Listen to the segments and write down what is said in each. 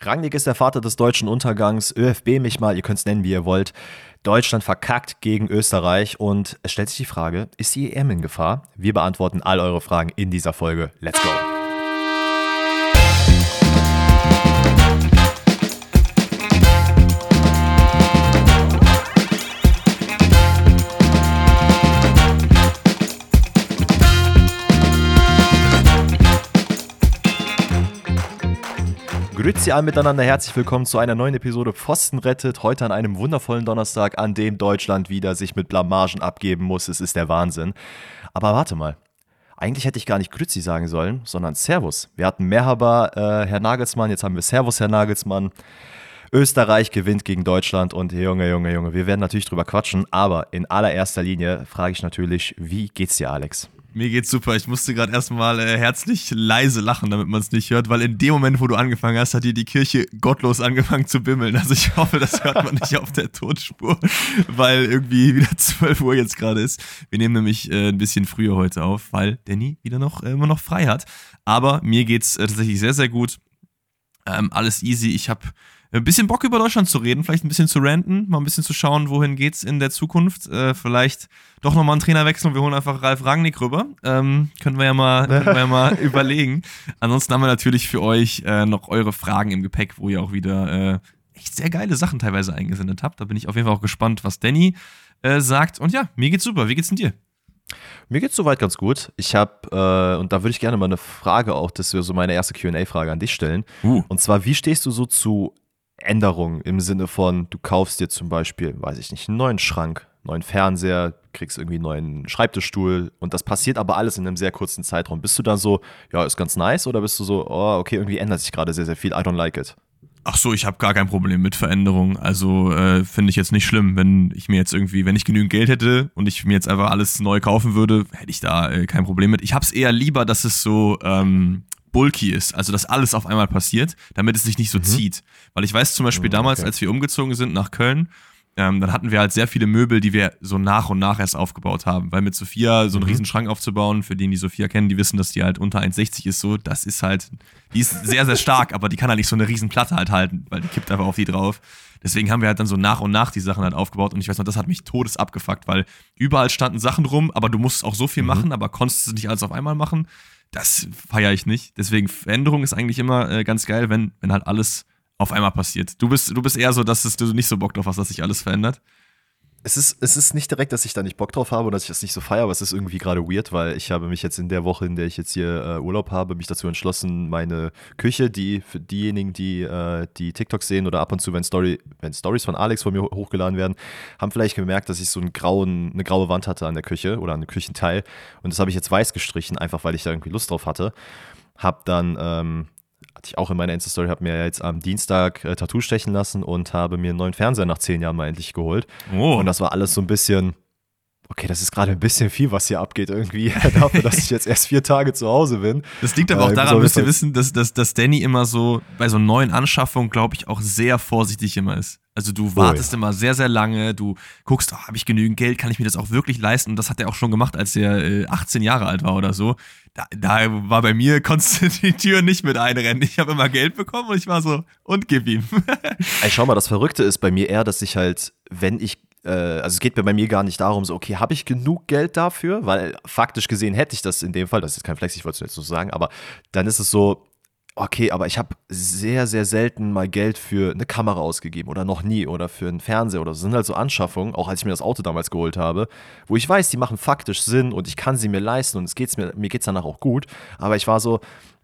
Rangnick ist der Vater des deutschen Untergangs. ÖFB mich mal, ihr könnt es nennen, wie ihr wollt. Deutschland verkackt gegen Österreich und es stellt sich die Frage, ist die EM in Gefahr? Wir beantworten all eure Fragen in dieser Folge. Let's go! Grüezi alle miteinander, herzlich willkommen zu einer neuen Episode Pfosten rettet. Heute an einem wundervollen Donnerstag, an dem Deutschland wieder sich mit Blamagen abgeben muss. Es ist der Wahnsinn. Aber warte mal, eigentlich hätte ich gar nicht Grüezi sagen sollen, sondern Servus. Wir hatten Merhaba, äh, Herr Nagelsmann, jetzt haben wir Servus, Herr Nagelsmann. Österreich gewinnt gegen Deutschland und Junge, Junge, Junge, wir werden natürlich drüber quatschen, aber in allererster Linie frage ich natürlich, wie geht's dir, Alex? Mir geht's super. Ich musste gerade erstmal äh, herzlich leise lachen, damit man es nicht hört, weil in dem Moment, wo du angefangen hast, hat hier die Kirche gottlos angefangen zu bimmeln. Also ich hoffe, das hört man nicht auf der Tonspur, weil irgendwie wieder 12 Uhr jetzt gerade ist. Wir nehmen nämlich äh, ein bisschen früher heute auf, weil Danny wieder noch äh, immer noch frei hat. Aber mir geht's äh, tatsächlich sehr, sehr gut. Ähm, alles easy. Ich habe ein bisschen Bock über Deutschland zu reden, vielleicht ein bisschen zu ranten, mal ein bisschen zu schauen, wohin geht's in der Zukunft. Äh, vielleicht doch nochmal einen Trainerwechsel und wir holen einfach Ralf Rangnick rüber. Ähm, können wir ja mal, können wir ja mal überlegen. Ansonsten haben wir natürlich für euch äh, noch eure Fragen im Gepäck, wo ihr auch wieder äh, echt sehr geile Sachen teilweise eingesendet habt. Da bin ich auf jeden Fall auch gespannt, was Danny äh, sagt. Und ja, mir geht's super. Wie geht's denn dir? Mir geht's soweit ganz gut. Ich habe, äh, und da würde ich gerne mal eine Frage auch, das wäre so meine erste QA-Frage an dich stellen. Uh. Und zwar, wie stehst du so zu Änderungen im Sinne von, du kaufst dir zum Beispiel, weiß ich nicht, einen neuen Schrank, neuen Fernseher, kriegst irgendwie einen neuen Schreibtischstuhl und das passiert aber alles in einem sehr kurzen Zeitraum. Bist du dann so, ja, ist ganz nice oder bist du so, oh, okay, irgendwie ändert sich gerade sehr, sehr viel, I don't like it? Ach so, ich habe gar kein Problem mit Veränderungen. Also äh, finde ich jetzt nicht schlimm, wenn ich mir jetzt irgendwie, wenn ich genügend Geld hätte und ich mir jetzt einfach alles neu kaufen würde, hätte ich da äh, kein Problem mit. Ich habe es eher lieber, dass es so ähm, bulky ist, also dass alles auf einmal passiert, damit es sich nicht so mhm. zieht. Weil ich weiß zum Beispiel mhm, damals, okay. als wir umgezogen sind nach Köln, ähm, dann hatten wir halt sehr viele Möbel, die wir so nach und nach erst aufgebaut haben. Weil mit Sophia so einen mhm. riesen Schrank aufzubauen, für den die Sophia kennen, die wissen, dass die halt unter 1,60 ist, so, das ist halt, die ist sehr, sehr stark, aber die kann halt nicht so eine riesen Platte halt halten, weil die kippt einfach auf die drauf. Deswegen haben wir halt dann so nach und nach die Sachen halt aufgebaut und ich weiß noch, das hat mich todes abgefuckt, weil überall standen Sachen rum, aber du musst auch so viel mhm. machen, aber konntest es nicht alles auf einmal machen. Das feiere ich nicht. Deswegen Veränderung ist eigentlich immer äh, ganz geil, wenn, wenn halt alles auf einmal passiert. Du bist, du bist eher so, dass du nicht so Bock drauf hast, dass sich alles verändert es ist, es ist nicht direkt, dass ich da nicht Bock drauf habe und dass ich das nicht so feiere, aber es ist irgendwie gerade weird, weil ich habe mich jetzt in der Woche, in der ich jetzt hier äh, Urlaub habe, mich dazu entschlossen, meine Küche, die für diejenigen, die äh, die TikToks sehen oder ab und zu, wenn, Story, wenn Stories von Alex von mir hochgeladen werden, haben vielleicht gemerkt, dass ich so einen grauen, eine graue Wand hatte an der Küche oder an dem Küchenteil und das habe ich jetzt weiß gestrichen, einfach weil ich da irgendwie Lust drauf hatte. Hab dann ähm, hatte ich auch in meiner Insta-Story, habe mir jetzt am Dienstag äh, Tattoo stechen lassen und habe mir einen neuen Fernseher nach zehn Jahren mal endlich geholt. Oh. Und das war alles so ein bisschen, okay, das ist gerade ein bisschen viel, was hier abgeht irgendwie, dafür, dass ich jetzt erst vier Tage zu Hause bin. Das liegt aber auch äh, daran, müsst ihr wissen, dass, dass, dass Danny immer so bei so neuen Anschaffungen, glaube ich, auch sehr vorsichtig immer ist. Also du wartest oh, ja. immer sehr, sehr lange, du guckst, oh, habe ich genügend Geld, kann ich mir das auch wirklich leisten? Und das hat er auch schon gemacht, als er äh, 18 Jahre alt war oder so. Da, da war bei mir, konntest du die Tür nicht mit einrennen. Ich habe immer Geld bekommen und ich war so, und gib ihm. Ey, schau mal, das Verrückte ist bei mir eher, dass ich halt, wenn ich äh, also es geht bei mir gar nicht darum, so, okay, habe ich genug Geld dafür? Weil faktisch gesehen hätte ich das in dem Fall, das ist kein Flex, ich wollte es jetzt so sagen, aber dann ist es so, okay, aber ich habe sehr, sehr selten mal Geld für eine Kamera ausgegeben oder noch nie oder für einen Fernseher oder so. Das sind halt so Anschaffungen, auch als ich mir das Auto damals geholt habe, wo ich weiß, die machen faktisch Sinn und ich kann sie mir leisten und es geht's mir, mir geht es danach auch gut. Aber ich war so,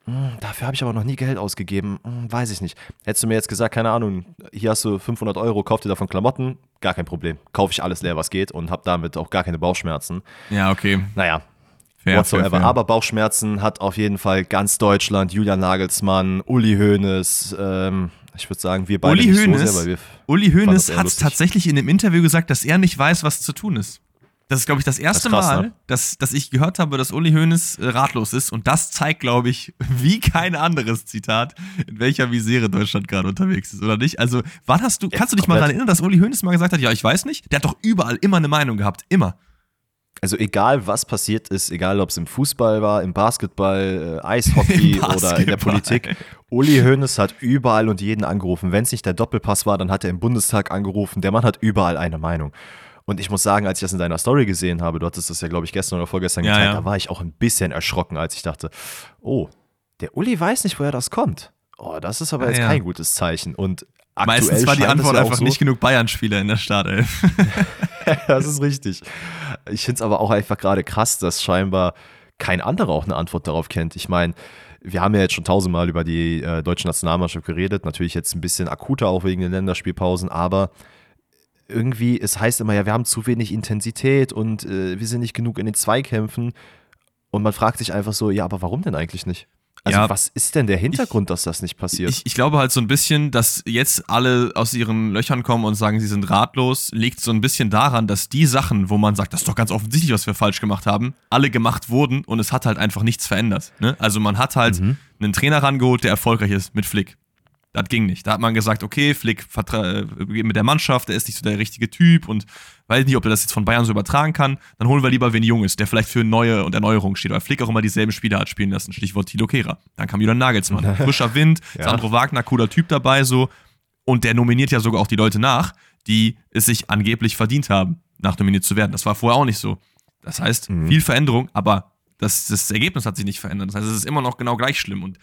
hm, dafür habe ich aber noch nie Geld ausgegeben. Hm, weiß ich nicht. Hättest du mir jetzt gesagt, keine Ahnung, hier hast du 500 Euro, kauf dir davon Klamotten, gar kein Problem. Kaufe ich alles leer, was geht und habe damit auch gar keine Bauchschmerzen. Ja, okay. Naja, Fair, whatsoever. Fair, fair. Aber Bauchschmerzen hat auf jeden Fall ganz Deutschland, Julian Nagelsmann, Uli Hoeneß, ähm, ich würde sagen, wir beide Uli Hoeneß, so sehr, Uli Hoeneß hat tatsächlich in dem Interview gesagt, dass er nicht weiß, was zu tun ist. Das ist, glaube ich, das erste das krass, Mal, ne? dass, dass ich gehört habe, dass Uli Hoeneß äh, ratlos ist. Und das zeigt, glaube ich, wie kein anderes Zitat, in welcher Misere Deutschland gerade unterwegs ist, oder nicht? Also, wann hast du, kannst du dich mal daran erinnern, dass Uli Hoeneß mal gesagt hat, ja, ich weiß nicht? Der hat doch überall immer eine Meinung gehabt. Immer. Also egal was passiert ist, egal ob es im Fußball war, im Basketball, äh, Eishockey Im Basketball. oder in der Politik, Uli Hoeneß hat überall und jeden angerufen. Wenn es nicht der Doppelpass war, dann hat er im Bundestag angerufen. Der Mann hat überall eine Meinung. Und ich muss sagen, als ich das in deiner Story gesehen habe, du hattest das ja, glaube ich, gestern oder vorgestern ja, geteilt, ja. da war ich auch ein bisschen erschrocken, als ich dachte, oh, der Uli weiß nicht, woher das kommt. Oh, das ist aber ja, jetzt kein gutes Zeichen. Und aktuell Meistens war die Antwort einfach so, nicht genug Bayern-Spieler in der Startelf. das ist richtig. Ich finde es aber auch einfach gerade krass, dass scheinbar kein anderer auch eine Antwort darauf kennt. Ich meine, wir haben ja jetzt schon tausendmal über die äh, deutsche Nationalmannschaft geredet, natürlich jetzt ein bisschen akuter auch wegen den Länderspielpausen, aber irgendwie, es heißt immer, ja, wir haben zu wenig Intensität und äh, wir sind nicht genug in den Zweikämpfen. Und man fragt sich einfach so, ja, aber warum denn eigentlich nicht? Also ja, was ist denn der Hintergrund, ich, dass das nicht passiert? Ich, ich, glaube halt so ein bisschen, dass jetzt alle aus ihren Löchern kommen und sagen, sie sind ratlos, liegt so ein bisschen daran, dass die Sachen, wo man sagt, das ist doch ganz offensichtlich, was wir falsch gemacht haben, alle gemacht wurden und es hat halt einfach nichts verändert. Ne? Also man hat halt mhm. einen Trainer rangeholt, der erfolgreich ist mit Flick. Das ging nicht. Da hat man gesagt, okay, Flick äh, mit der Mannschaft, der ist nicht so der richtige Typ und weiß nicht, ob er das jetzt von Bayern so übertragen kann. Dann holen wir lieber wen Junges, der vielleicht für neue und Erneuerung steht, weil Flick auch immer dieselben Spieler hat spielen lassen. Stichwort Tilo Kehrer. Dann kam wieder Nagelsmann. Frischer Wind, ja. Sandro Wagner, cooler Typ dabei so. Und der nominiert ja sogar auch die Leute nach, die es sich angeblich verdient haben, nachnominiert zu werden. Das war vorher auch nicht so. Das heißt, mhm. viel Veränderung, aber das, das Ergebnis hat sich nicht verändert. Das heißt, es ist immer noch genau gleich schlimm. Und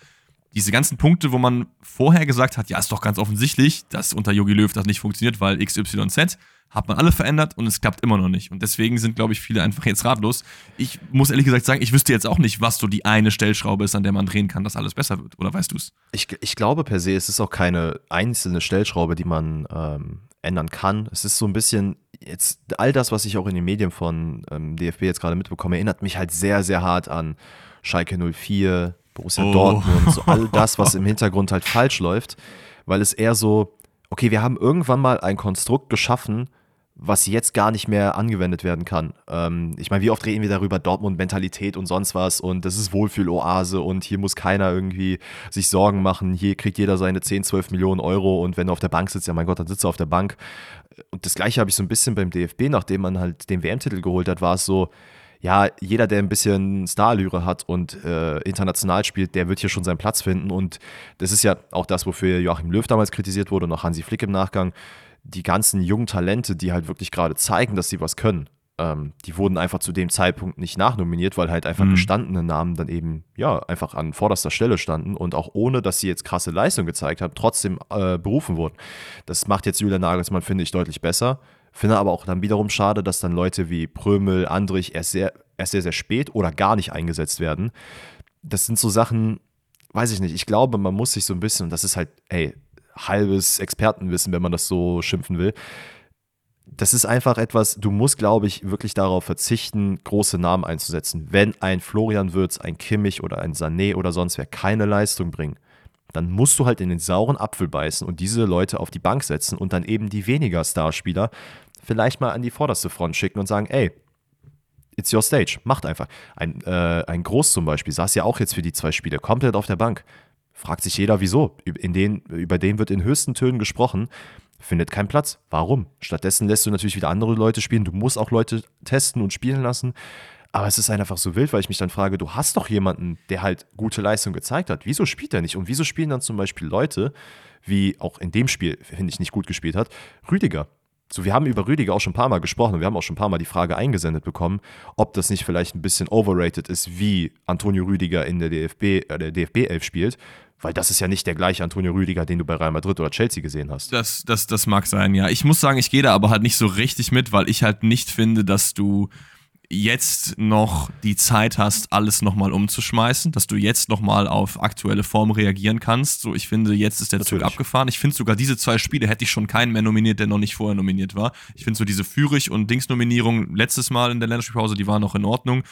diese ganzen Punkte, wo man vorher gesagt hat, ja, ist doch ganz offensichtlich, dass unter Yogi Löw das nicht funktioniert, weil XYZ, hat man alle verändert und es klappt immer noch nicht. Und deswegen sind, glaube ich, viele einfach jetzt ratlos. Ich muss ehrlich gesagt sagen, ich wüsste jetzt auch nicht, was so die eine Stellschraube ist, an der man drehen kann, dass alles besser wird. Oder weißt du es? Ich, ich glaube per se, es ist auch keine einzelne Stellschraube, die man ähm, ändern kann. Es ist so ein bisschen, jetzt all das, was ich auch in den Medien von ähm, DFB jetzt gerade mitbekomme, erinnert mich halt sehr, sehr hart an Schalke 04, Borussia oh. Dortmund, so all das, was im Hintergrund halt falsch läuft, weil es eher so, okay, wir haben irgendwann mal ein Konstrukt geschaffen, was jetzt gar nicht mehr angewendet werden kann. Ähm, ich meine, wie oft reden wir darüber, Dortmund-Mentalität und sonst was und das ist Wohlfühloase und hier muss keiner irgendwie sich Sorgen machen, hier kriegt jeder seine 10, 12 Millionen Euro und wenn du auf der Bank sitzt, ja mein Gott, dann sitzt du auf der Bank. Und das gleiche habe ich so ein bisschen beim DFB, nachdem man halt den WM-Titel geholt hat, war es so, ja, jeder, der ein bisschen Starallüre hat und äh, international spielt, der wird hier schon seinen Platz finden. Und das ist ja auch das, wofür Joachim Löw damals kritisiert wurde und auch Hansi Flick im Nachgang. Die ganzen jungen Talente, die halt wirklich gerade zeigen, dass sie was können, ähm, die wurden einfach zu dem Zeitpunkt nicht nachnominiert, weil halt einfach mhm. gestandene Namen dann eben, ja, einfach an vorderster Stelle standen und auch ohne, dass sie jetzt krasse Leistung gezeigt haben, trotzdem äh, berufen wurden. Das macht jetzt Julian Nagelsmann, finde ich, deutlich besser. Finde aber auch dann wiederum schade, dass dann Leute wie Prömel, Andrich erst sehr, erst sehr, sehr spät oder gar nicht eingesetzt werden. Das sind so Sachen, weiß ich nicht. Ich glaube, man muss sich so ein bisschen, und das ist halt, ey, halbes Expertenwissen, wenn man das so schimpfen will. Das ist einfach etwas, du musst, glaube ich, wirklich darauf verzichten, große Namen einzusetzen. Wenn ein Florian Würz, ein Kimmich oder ein Sané oder sonst wer keine Leistung bringen, dann musst du halt in den sauren Apfel beißen und diese Leute auf die Bank setzen und dann eben die weniger Starspieler vielleicht mal an die vorderste Front schicken und sagen, ey, it's your stage, macht einfach. Ein, äh, ein Groß zum Beispiel saß ja auch jetzt für die zwei Spiele komplett auf der Bank. Fragt sich jeder, wieso. In den, über den wird in höchsten Tönen gesprochen, findet keinen Platz. Warum? Stattdessen lässt du natürlich wieder andere Leute spielen. Du musst auch Leute testen und spielen lassen. Aber es ist einfach so wild, weil ich mich dann frage, du hast doch jemanden, der halt gute Leistung gezeigt hat. Wieso spielt er nicht? Und wieso spielen dann zum Beispiel Leute, wie auch in dem Spiel, finde ich, nicht gut gespielt hat, Rüdiger? So, wir haben über Rüdiger auch schon ein paar Mal gesprochen und wir haben auch schon ein paar Mal die Frage eingesendet bekommen, ob das nicht vielleicht ein bisschen overrated ist, wie Antonio Rüdiger in der DFB, äh, der DFB 11 spielt, weil das ist ja nicht der gleiche Antonio Rüdiger, den du bei Real Madrid oder Chelsea gesehen hast. Das, das, das mag sein, ja. Ich muss sagen, ich gehe da aber halt nicht so richtig mit, weil ich halt nicht finde, dass du jetzt noch die Zeit hast, alles nochmal umzuschmeißen, dass du jetzt nochmal auf aktuelle Form reagieren kannst. So, ich finde, jetzt ist der Natürlich. Zug abgefahren. Ich finde sogar diese zwei Spiele hätte ich schon keinen mehr nominiert, der noch nicht vorher nominiert war. Ich finde so diese Fürich- und Dings-Nominierung letztes Mal in der Länderspielpause, die war noch in Ordnung.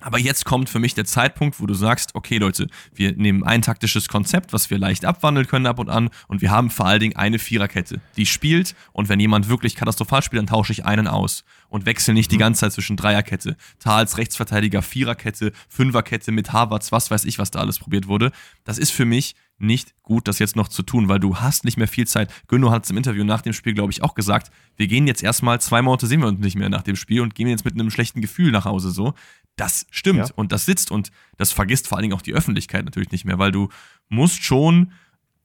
Aber jetzt kommt für mich der Zeitpunkt, wo du sagst, okay Leute, wir nehmen ein taktisches Konzept, was wir leicht abwandeln können ab und an und wir haben vor allen Dingen eine Viererkette, die spielt und wenn jemand wirklich katastrophal spielt, dann tausche ich einen aus und wechsle nicht die mhm. ganze Zeit zwischen Dreierkette, Tals Rechtsverteidiger, Viererkette, Fünferkette mit Harvards, was weiß ich, was da alles probiert wurde. Das ist für mich nicht gut, das jetzt noch zu tun, weil du hast nicht mehr viel Zeit. Günno hat es im Interview nach dem Spiel, glaube ich, auch gesagt, wir gehen jetzt erstmal zwei Monate sehen wir uns nicht mehr nach dem Spiel und gehen jetzt mit einem schlechten Gefühl nach Hause so. Das stimmt ja. und das sitzt und das vergisst vor allen Dingen auch die Öffentlichkeit natürlich nicht mehr, weil du musst schon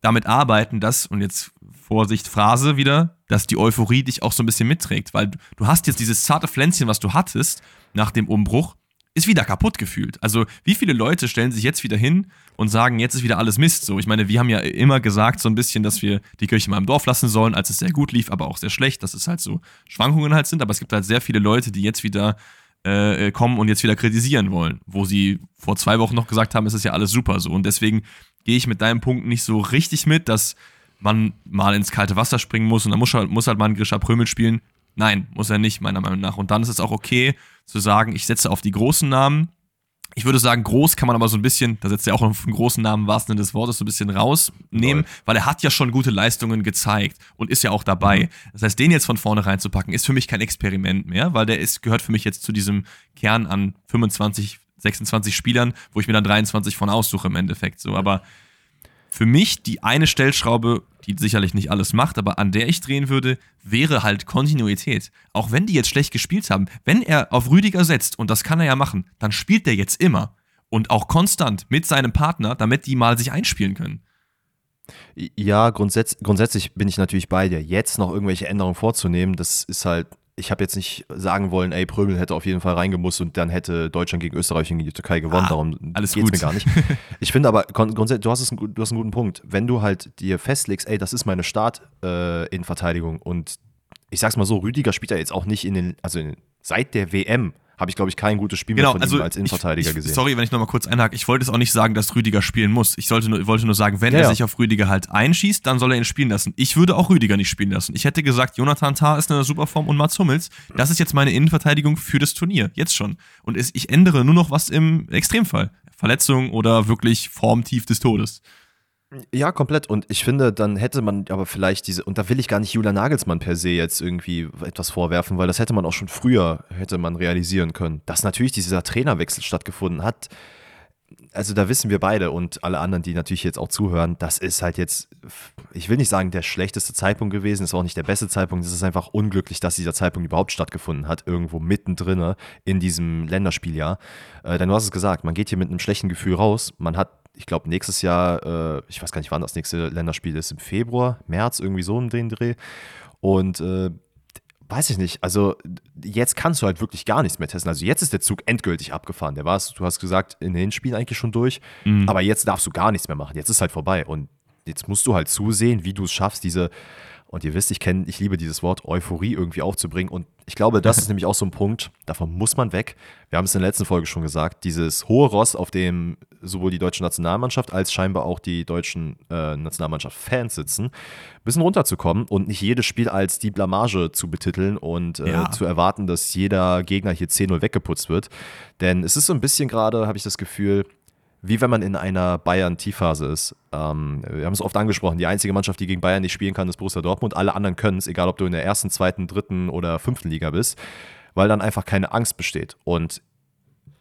damit arbeiten, dass, und jetzt Vorsicht, Phrase wieder, dass die Euphorie dich auch so ein bisschen mitträgt, weil du hast jetzt dieses zarte Pflänzchen, was du hattest nach dem Umbruch, ist wieder kaputt gefühlt. Also, wie viele Leute stellen sich jetzt wieder hin und sagen, jetzt ist wieder alles Mist? So, ich meine, wir haben ja immer gesagt, so ein bisschen, dass wir die Kirche mal im Dorf lassen sollen, als es sehr gut lief, aber auch sehr schlecht, dass es halt so Schwankungen halt sind. Aber es gibt halt sehr viele Leute, die jetzt wieder äh, äh, kommen und jetzt wieder kritisieren wollen, wo sie vor zwei Wochen noch gesagt haben, es ist ja alles super so. Und deswegen gehe ich mit deinem Punkt nicht so richtig mit, dass man mal ins kalte Wasser springen muss und dann muss halt, muss halt mal ein Grisha Prömel spielen. Nein, muss er nicht, meiner Meinung nach. Und dann ist es auch okay zu sagen, ich setze auf die großen Namen ich würde sagen, groß kann man aber so ein bisschen, da setzt er auch einen großen Namen wahrsten des Wortes, so ein bisschen rausnehmen, Voll. weil er hat ja schon gute Leistungen gezeigt und ist ja auch dabei. Mhm. Das heißt, den jetzt von vorne reinzupacken, ist für mich kein Experiment mehr, weil der ist, gehört für mich jetzt zu diesem Kern an 25, 26 Spielern, wo ich mir dann 23 von aussuche im Endeffekt. So, aber für mich die eine Stellschraube, die sicherlich nicht alles macht, aber an der ich drehen würde, wäre halt Kontinuität. Auch wenn die jetzt schlecht gespielt haben, wenn er auf Rüdiger setzt, und das kann er ja machen, dann spielt der jetzt immer. Und auch konstant mit seinem Partner, damit die mal sich einspielen können. Ja, grundsätz grundsätzlich bin ich natürlich bei dir. Jetzt noch irgendwelche Änderungen vorzunehmen, das ist halt ich habe jetzt nicht sagen wollen, ey, Prömel hätte auf jeden Fall reingemusst und dann hätte Deutschland gegen Österreich gegen die Türkei gewonnen. Ah, Darum alles geht's mir gar nicht. Ich finde aber grundsätzlich, du hast, es, du hast einen guten Punkt. Wenn du halt dir festlegst, ey, das ist meine Start äh, in Verteidigung und ich sag's mal so, Rüdiger spielt ja jetzt auch nicht in den, also in, seit der WM habe ich, glaube ich, kein gutes Spiel genau, mehr von also ihm als Innenverteidiger ich, gesehen. Sorry, wenn ich nochmal kurz einhake. Ich wollte es auch nicht sagen, dass Rüdiger spielen muss. Ich sollte nur, wollte nur sagen, wenn ja, er ja. sich auf Rüdiger halt einschießt, dann soll er ihn spielen lassen. Ich würde auch Rüdiger nicht spielen lassen. Ich hätte gesagt, Jonathan Tah ist in einer super Form und Mats Hummels. Das ist jetzt meine Innenverteidigung für das Turnier. Jetzt schon. Und ich ändere nur noch was im Extremfall. Verletzung oder wirklich Formtief des Todes. Ja, komplett. Und ich finde, dann hätte man aber vielleicht diese, und da will ich gar nicht Julian Nagelsmann per se jetzt irgendwie etwas vorwerfen, weil das hätte man auch schon früher, hätte man realisieren können, dass natürlich dieser Trainerwechsel stattgefunden hat. Also da wissen wir beide und alle anderen, die natürlich jetzt auch zuhören, das ist halt jetzt, ich will nicht sagen der schlechteste Zeitpunkt gewesen, ist auch nicht der beste Zeitpunkt, es ist einfach unglücklich, dass dieser Zeitpunkt überhaupt stattgefunden hat, irgendwo mittendrin in diesem Länderspieljahr. Äh, denn du hast es gesagt, man geht hier mit einem schlechten Gefühl raus, man hat ich glaube, nächstes Jahr, äh, ich weiß gar nicht, wann das nächste Länderspiel ist, im Februar, März, irgendwie so um den Dreh. Und äh, weiß ich nicht, also jetzt kannst du halt wirklich gar nichts mehr testen. Also jetzt ist der Zug endgültig abgefahren. Der war du hast gesagt, in den Hinspielen eigentlich schon durch, mhm. aber jetzt darfst du gar nichts mehr machen. Jetzt ist halt vorbei. Und jetzt musst du halt zusehen, wie du es schaffst, diese und ihr wisst, ich kenne, ich liebe dieses Wort Euphorie irgendwie aufzubringen. Und ich glaube, das ist nämlich auch so ein Punkt, davon muss man weg. Wir haben es in der letzten Folge schon gesagt, dieses hohe Ross, auf dem sowohl die deutsche Nationalmannschaft als scheinbar auch die deutschen äh, Nationalmannschaft-Fans sitzen, ein bisschen runterzukommen und nicht jedes Spiel als die Blamage zu betiteln und äh, ja. zu erwarten, dass jeder Gegner hier 10-0 weggeputzt wird. Denn es ist so ein bisschen gerade, habe ich das Gefühl, wie wenn man in einer Bayern-Tiefphase ist. Ähm, wir haben es oft angesprochen, die einzige Mannschaft, die gegen Bayern nicht spielen kann, ist Borussia Dortmund. Alle anderen können es, egal ob du in der ersten, zweiten, dritten oder fünften Liga bist, weil dann einfach keine Angst besteht. Und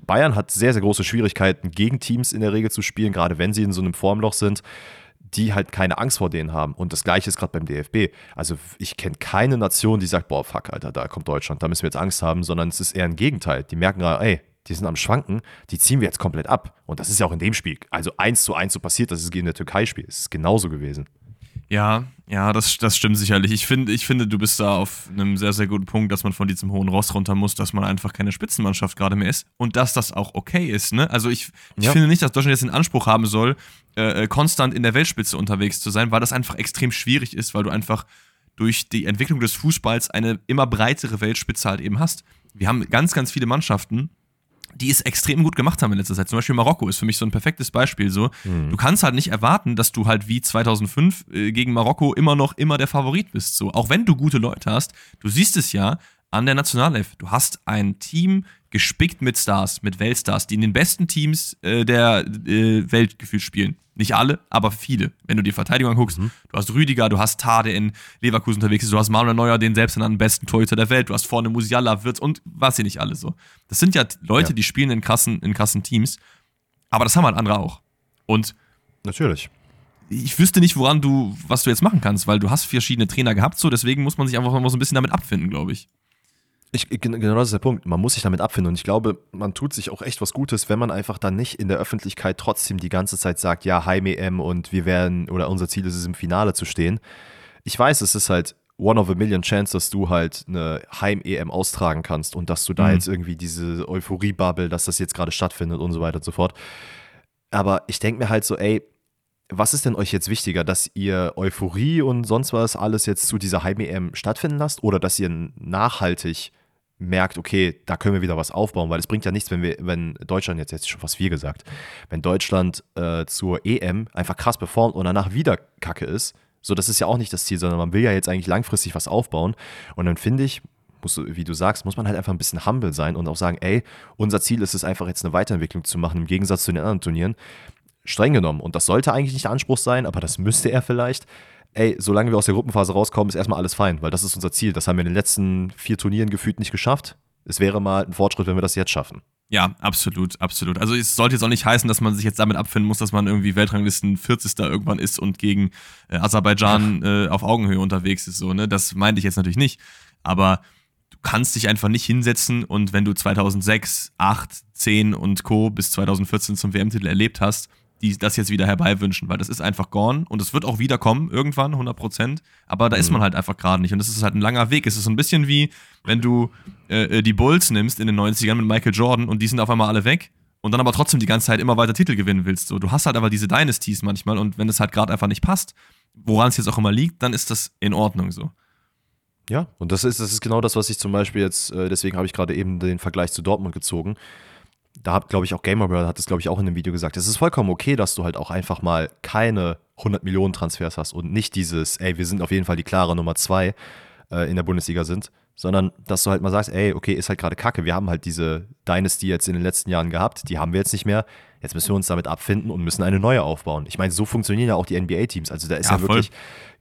Bayern hat sehr, sehr große Schwierigkeiten, gegen Teams in der Regel zu spielen, gerade wenn sie in so einem Formloch sind, die halt keine Angst vor denen haben. Und das gleiche ist gerade beim DFB. Also ich kenne keine Nation, die sagt, boah, fuck, Alter, da kommt Deutschland, da müssen wir jetzt Angst haben, sondern es ist eher ein Gegenteil. Die merken gerade, ey, die sind am Schwanken, die ziehen wir jetzt komplett ab. Und das ist ja auch in dem Spiel. Also eins zu eins so passiert, das ist gegen der Türkei-Spiel. Es ist genauso gewesen. Ja, ja, das, das stimmt sicherlich. Ich, find, ich finde, du bist da auf einem sehr, sehr guten Punkt, dass man von diesem hohen Ross runter muss, dass man einfach keine Spitzenmannschaft gerade mehr ist und dass das auch okay ist. Ne? Also ich, ich ja. finde nicht, dass Deutschland jetzt den Anspruch haben soll, äh, äh, konstant in der Weltspitze unterwegs zu sein, weil das einfach extrem schwierig ist, weil du einfach durch die Entwicklung des Fußballs eine immer breitere Weltspitze halt eben hast. Wir haben ganz, ganz viele Mannschaften, die es extrem gut gemacht haben in letzter Zeit. Zum Beispiel Marokko ist für mich so ein perfektes Beispiel. So, mhm. du kannst halt nicht erwarten, dass du halt wie 2005 äh, gegen Marokko immer noch immer der Favorit bist. So, auch wenn du gute Leute hast, du siehst es ja an der Nationalelf. Du hast ein Team gespickt mit Stars, mit Weltstars, die in den besten Teams äh, der äh, Welt gefühlt spielen. Nicht alle, aber viele. Wenn du die Verteidigung anguckst, mhm. du hast Rüdiger, du hast Tade in Leverkusen unterwegs du hast Manuel Neuer, den selbst selbsternannten besten Torhüter der Welt, du hast vorne Musiala, Wirtz und was hier nicht alles so. Das sind ja Leute, ja. die spielen in krassen, in krassen Teams, aber das haben halt andere auch. Und natürlich. ich wüsste nicht, woran du, was du jetzt machen kannst, weil du hast verschiedene Trainer gehabt, so deswegen muss man sich einfach mal so ein bisschen damit abfinden, glaube ich. Ich, genau das ist der Punkt. Man muss sich damit abfinden. Und ich glaube, man tut sich auch echt was Gutes, wenn man einfach dann nicht in der Öffentlichkeit trotzdem die ganze Zeit sagt, ja, Heim-EM und wir werden, oder unser Ziel ist es, im Finale zu stehen. Ich weiß, es ist halt one of a million chance, dass du halt eine Heim-EM austragen kannst und dass du da mhm. jetzt irgendwie diese Euphorie-Bubble, dass das jetzt gerade stattfindet und so weiter und so fort. Aber ich denke mir halt so, ey, was ist denn euch jetzt wichtiger, dass ihr Euphorie und sonst was alles jetzt zu dieser Heim-EM stattfinden lasst oder dass ihr nachhaltig merkt, okay, da können wir wieder was aufbauen, weil es bringt ja nichts, wenn wir, wenn Deutschland jetzt, jetzt schon fast viel gesagt, wenn Deutschland äh, zur EM einfach krass performt und danach wieder Kacke ist, so das ist ja auch nicht das Ziel, sondern man will ja jetzt eigentlich langfristig was aufbauen und dann finde ich, muss, wie du sagst, muss man halt einfach ein bisschen humble sein und auch sagen, ey, unser Ziel ist es einfach jetzt eine Weiterentwicklung zu machen, im Gegensatz zu den anderen Turnieren streng genommen. Und das sollte eigentlich nicht der Anspruch sein, aber das müsste er vielleicht. Ey, solange wir aus der Gruppenphase rauskommen, ist erstmal alles fein, weil das ist unser Ziel. Das haben wir in den letzten vier Turnieren gefühlt nicht geschafft. Es wäre mal ein Fortschritt, wenn wir das jetzt schaffen. Ja, absolut, absolut. Also es sollte jetzt auch nicht heißen, dass man sich jetzt damit abfinden muss, dass man irgendwie Weltranglisten 40. irgendwann ist und gegen äh, Aserbaidschan äh, auf Augenhöhe unterwegs ist. So, ne? Das meinte ich jetzt natürlich nicht. Aber du kannst dich einfach nicht hinsetzen und wenn du 2006, 8, 10 und Co. bis 2014 zum WM-Titel erlebt hast, die das jetzt wieder herbeiwünschen, weil das ist einfach gone und es wird auch wieder kommen, irgendwann, 100 Prozent, aber da mhm. ist man halt einfach gerade nicht und das ist halt ein langer Weg. Es ist so ein bisschen wie, wenn du äh, äh die Bulls nimmst in den 90ern mit Michael Jordan und die sind auf einmal alle weg und dann aber trotzdem die ganze Zeit immer weiter Titel gewinnen willst. So, du hast halt aber diese Dynasties manchmal und wenn es halt gerade einfach nicht passt, woran es jetzt auch immer liegt, dann ist das in Ordnung so. Ja, und das ist, das ist genau das, was ich zum Beispiel jetzt, äh, deswegen habe ich gerade eben den Vergleich zu Dortmund gezogen da hat, glaube ich, auch Gamer World hat es, glaube ich, auch in dem Video gesagt. Es ist vollkommen okay, dass du halt auch einfach mal keine 100 Millionen Transfers hast und nicht dieses, ey, wir sind auf jeden Fall die klare Nummer zwei äh, in der Bundesliga sind, sondern dass du halt mal sagst, ey, okay, ist halt gerade kacke. Wir haben halt diese Dynasty jetzt in den letzten Jahren gehabt, die haben wir jetzt nicht mehr. Jetzt müssen wir uns damit abfinden und müssen eine neue aufbauen. Ich meine, so funktionieren ja auch die NBA-Teams. Also da ist ja, ja wirklich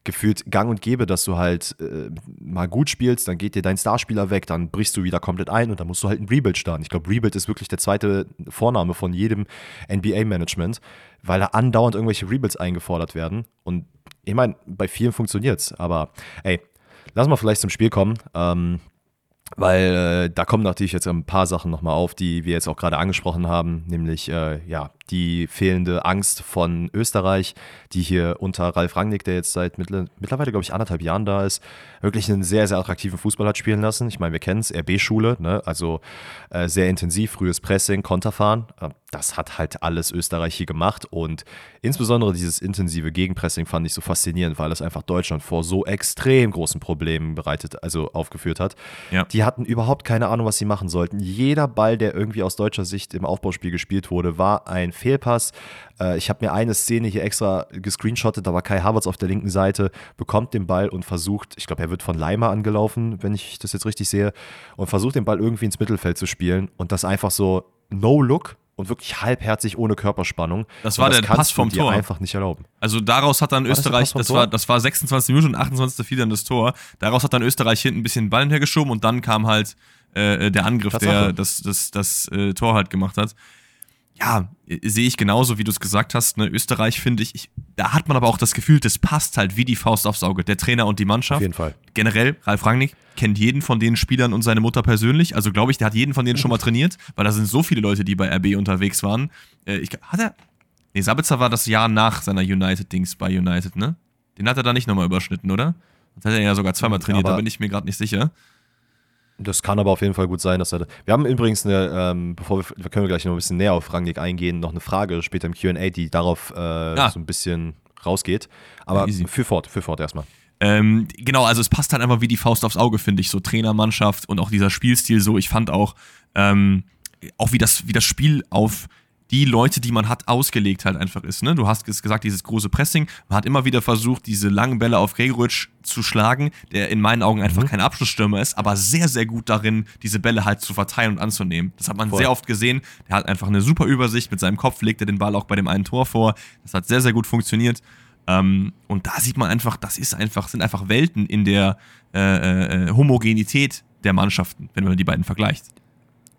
gefühlt gang und gäbe, dass du halt äh, mal gut spielst, dann geht dir dein Starspieler weg, dann brichst du wieder komplett ein und dann musst du halt ein Rebuild starten. Ich glaube, Rebuild ist wirklich der zweite Vorname von jedem NBA-Management, weil da andauernd irgendwelche Rebuilds eingefordert werden. Und ich meine, bei vielen funktioniert es, aber ey, lass mal vielleicht zum Spiel kommen. Ähm, weil äh, da kommen natürlich jetzt ein paar Sachen nochmal auf, die wir jetzt auch gerade angesprochen haben, nämlich äh, ja, die fehlende Angst von Österreich, die hier unter Ralf Rangnick, der jetzt seit mittlerweile, glaube ich, anderthalb Jahren da ist, wirklich einen sehr, sehr attraktiven Fußball hat spielen lassen. Ich meine, wir kennen es, RB-Schule, ne? also äh, sehr intensiv, frühes Pressing, Konterfahren. Äh, das hat halt alles Österreich hier gemacht und insbesondere dieses intensive Gegenpressing fand ich so faszinierend, weil es einfach Deutschland vor so extrem großen Problemen bereitet, also aufgeführt hat. Ja. Die hatten überhaupt keine Ahnung, was sie machen sollten. Jeder Ball, der irgendwie aus deutscher Sicht im Aufbauspiel gespielt wurde, war ein Fehlpass. Äh, ich habe mir eine Szene hier extra gescreenshottet, da war Kai Havertz auf der linken Seite, bekommt den Ball und versucht, ich glaube, er wird von Leimer angelaufen, wenn ich das jetzt richtig sehe, und versucht den Ball irgendwie ins Mittelfeld zu spielen und das einfach so No-Look und wirklich halbherzig ohne Körperspannung. Das war das der Pass vom Tor. einfach nicht erlauben. Also daraus hat dann war Österreich, das, das war, das war 26 Minuten und 28. fiel dann das Tor. Daraus hat dann Österreich hinten ein bisschen Ballen hergeschoben und dann kam halt äh, der Angriff, der das, das, das, das äh, Tor halt gemacht hat ja, sehe ich genauso, wie du es gesagt hast. Ne? Österreich finde ich, ich, da hat man aber auch das Gefühl, das passt halt wie die Faust aufs Auge. Der Trainer und die Mannschaft. Auf jeden Fall. Generell, Ralf Rangnick kennt jeden von den Spielern und seine Mutter persönlich. Also glaube ich, der hat jeden von denen schon mal trainiert, weil da sind so viele Leute, die bei RB unterwegs waren. Äh, ich, hat er. Nee, Sabitzer war das Jahr nach seiner United-Dings bei United, ne? Den hat er da nicht nochmal überschnitten, oder? Das hat er ja sogar zweimal trainiert, aber da bin ich mir gerade nicht sicher. Das kann aber auf jeden Fall gut sein, dass er. Wir haben übrigens eine, ähm, bevor wir, können wir gleich noch ein bisschen näher auf Rangnick eingehen, noch eine Frage später im QA, die darauf äh, ah. so ein bisschen rausgeht. Aber ja, für fort, für fort erstmal. Ähm, genau, also es passt halt einfach wie die Faust aufs Auge, finde ich. So Trainermannschaft und auch dieser Spielstil so. Ich fand auch, ähm, auch wie das, wie das Spiel auf die Leute, die man hat, ausgelegt halt einfach ist. Ne? Du hast gesagt, dieses große Pressing. Man hat immer wieder versucht, diese langen Bälle auf Gregoritsch zu schlagen, der in meinen Augen einfach mhm. kein Abschlussstürmer ist, aber sehr, sehr gut darin, diese Bälle halt zu verteilen und anzunehmen. Das hat man Voll. sehr oft gesehen. Der hat einfach eine super Übersicht. Mit seinem Kopf legt er den Ball auch bei dem einen Tor vor. Das hat sehr, sehr gut funktioniert. Ähm, und da sieht man einfach, das ist einfach, sind einfach Welten in der äh, äh, Homogenität der Mannschaften, wenn man die beiden vergleicht.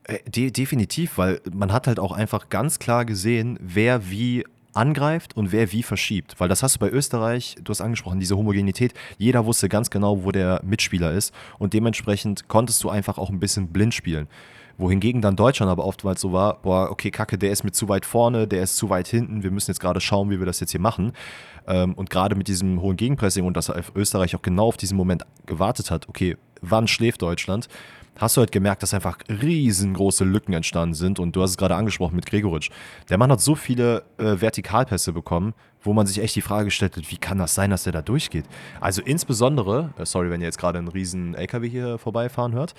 Äh, de definitiv, weil man hat halt auch einfach ganz klar gesehen, wer wie angreift und wer wie verschiebt. Weil das hast du bei Österreich, du hast angesprochen, diese Homogenität. Jeder wusste ganz genau, wo der Mitspieler ist und dementsprechend konntest du einfach auch ein bisschen blind spielen. Wohingegen dann Deutschland aber oftmals so war, boah, okay, kacke, der ist mir zu weit vorne, der ist zu weit hinten, wir müssen jetzt gerade schauen, wie wir das jetzt hier machen. Ähm, und gerade mit diesem hohen Gegenpressing und dass Österreich auch genau auf diesen Moment gewartet hat, okay, wann schläft Deutschland, hast du halt gemerkt, dass einfach riesengroße Lücken entstanden sind. Und du hast es gerade angesprochen mit Gregoritsch. Der Mann hat so viele äh, Vertikalpässe bekommen, wo man sich echt die Frage gestellt hat, wie kann das sein, dass der da durchgeht? Also insbesondere, äh, sorry, wenn ihr jetzt gerade einen riesen LKW hier vorbeifahren hört,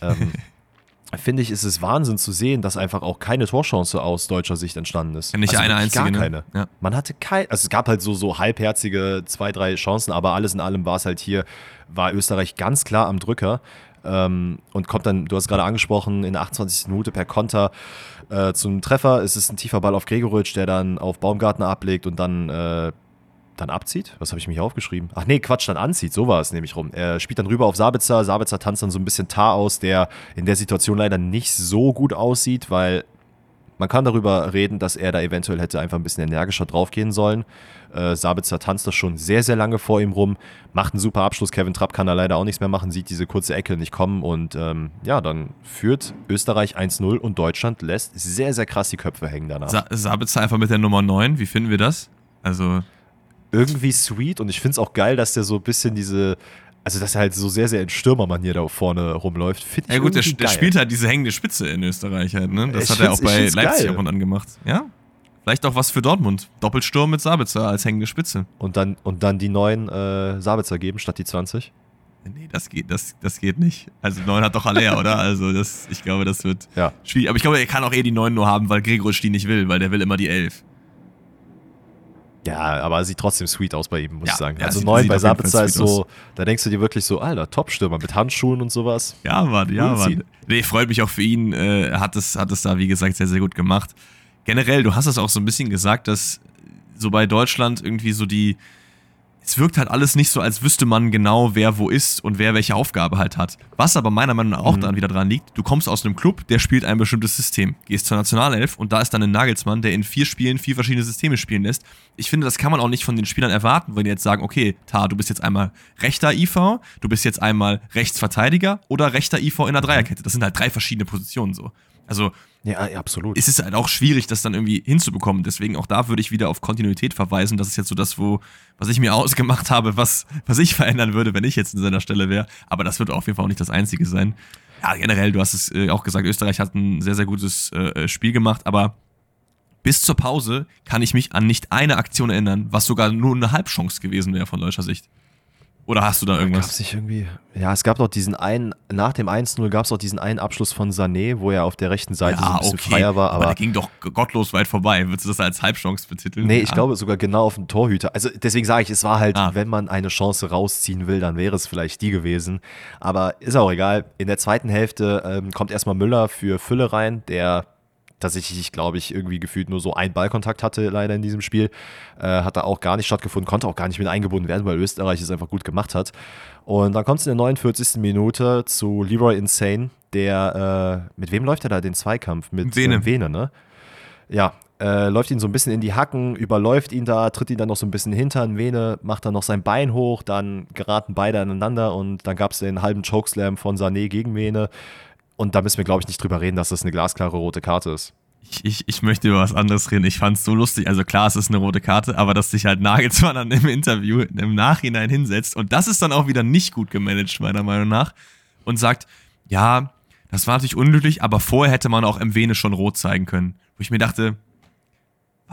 ähm, finde ich, ist es Wahnsinn zu sehen, dass einfach auch keine Torchance aus deutscher Sicht entstanden ist. Nicht also eine einzige. Gar ne? keine. Ja. Man hatte kein, also es gab halt so, so halbherzige zwei, drei Chancen, aber alles in allem war es halt hier, war Österreich ganz klar am Drücker. Ähm, und kommt dann, du hast gerade angesprochen, in der 28. Minute per Konter äh, zum Treffer. Es ist ein tiefer Ball auf Gregoritsch, der dann auf Baumgartner ablegt und dann, äh, dann abzieht. Was habe ich mir hier aufgeschrieben? Ach nee, Quatsch, dann anzieht. So war es nämlich rum. Er spielt dann rüber auf Sabitzer. Sabitzer tanzt dann so ein bisschen Tar aus, der in der Situation leider nicht so gut aussieht, weil man kann darüber reden, dass er da eventuell hätte einfach ein bisschen energischer draufgehen sollen. Äh, Sabitzer tanzt das schon sehr, sehr lange vor ihm rum, macht einen super Abschluss. Kevin Trapp kann da leider auch nichts mehr machen, sieht diese kurze Ecke nicht kommen und ähm, ja, dann führt Österreich 1-0 und Deutschland lässt sehr, sehr krass die Köpfe hängen danach. Sa Sabitzer einfach mit der Nummer 9, wie finden wir das? Also. Irgendwie sweet und ich finde es auch geil, dass der so ein bisschen diese, also dass er halt so sehr, sehr in Stürmermanier da vorne rumläuft. Find ich Ja gut, der, geil. spielt halt diese hängende Spitze in Österreich halt, ne? Das Ich hat er auch bei Leipzig ab und an gemacht. Ja? Vielleicht auch was für Dortmund. Doppelsturm mit Sabitzer als hängende Spitze. Und dann, und dann die neuen äh, Sabitzer geben statt die 20. Nee, das geht, das, das geht nicht. Also 9 hat doch Haller, oder? Also das, ich glaube, das wird Ja. schwierig. Aber ich glaube, er kann auch eh die 9 nur haben, weil Gregoritsch die nicht will, weil der will immer die 11. Ja, aber sieht trotzdem sweet aus bei ihm, muss Ja, ich sagen. ja, also neun bei Sabitzer ist so, da denkst du dir wirklich so, Alter, Top-Stürmer mit Handschuhen und sowas. Ja, Mann, ja, Mann. Nee, freut mich auch für ihn. Äh, hat es, hat es da, wie gesagt, sehr, sehr gut gemacht. Generell, du hast es auch so ein bisschen gesagt, dass so bei Deutschland irgendwie so die. Es wirkt halt alles nicht so, als wüsste man genau, wer wo ist und wer welche Aufgabe halt hat. Was aber meiner Meinung nach auch Mhm. dann wieder dran liegt, du kommst aus einem Club, der spielt ein bestimmtes System. Gehst zur Nationalelf und da ist dann ein Nagelsmann, der in vier Spielen vier verschiedene Systeme spielen lässt. Ich finde, das kann man auch nicht von den Spielern erwarten, wenn die jetzt sagen, okay, Tar, du bist jetzt einmal rechter IV, du bist jetzt einmal Rechtsverteidiger oder rechter IV in der Dreierkette. Das sind halt drei verschiedene Positionen so. Also Ja, absolut. es ist halt auch schwierig, das dann irgendwie hinzubekommen. Deswegen auch da würde ich wieder auf Kontinuität verweisen. Das ist jetzt so das, wo, was ich mir ausgemacht habe, was, was ich verändern würde, wenn ich jetzt in seiner Stelle wäre. Aber das wird auf jeden Fall auch nicht das Einzige sein. Ja, generell, du hast es äh, auch gesagt, Österreich hat ein sehr, sehr gutes äh, Spiel gemacht, aber bis zur Pause kann ich mich an nicht eine Aktion erinnern, was sogar nur eine Halbchance gewesen wäre von deutscher Sicht. Oder hast du da irgendwas? es nicht irgendwie. Ja, es gab doch diesen einen, nach dem 1-0 gab es auch diesen einen Abschluss von Sané, wo er auf der rechten Seite so ein bisschen freier war, aber aber. der ging doch gottlos weit vorbei. Würdest du das als Halbchance betiteln? Nee, ich Ja. glaube sogar genau auf den Torhüter. Also deswegen sage ich, es war halt, Ah. wenn man eine Chance rausziehen will, dann wäre es vielleicht die gewesen. Aber ist auch egal. In der zweiten Hälfte ähm, kommt erstmal Müller für Fülle rein, der tatsächlich, glaube ich, irgendwie gefühlt nur so einen Ballkontakt hatte leider in diesem Spiel. Äh, hat da auch gar nicht stattgefunden, konnte auch gar nicht mit eingebunden werden, weil Österreich es einfach gut gemacht hat. Und dann kommt es in der 49. Minute zu Leroy Insane, der, äh, mit wem läuft er da den Zweikampf? Mit Vene. Äh, Vene, ne? Ja, äh, läuft ihn so ein bisschen in die Hacken, überläuft ihn da, tritt ihn dann noch so ein bisschen hintern, Vene macht dann noch sein Bein hoch, dann geraten beide aneinander und dann gab es den halben Chokeslam von Sané gegen Vene. Und da müssen wir, glaube ich, nicht drüber reden, dass das eine glasklare rote Karte ist. Ich, ich, ich möchte über was anderes reden. Ich fand es so lustig. Also klar, es ist eine rote Karte, aber dass sich halt Nagelsmann dann im Interview im Nachhinein hinsetzt und das ist dann auch wieder nicht gut gemanagt, meiner Meinung nach, und sagt, ja, das war natürlich unglücklich, aber vorher hätte man auch Mwene schon rot zeigen können. Wo ich mir dachte,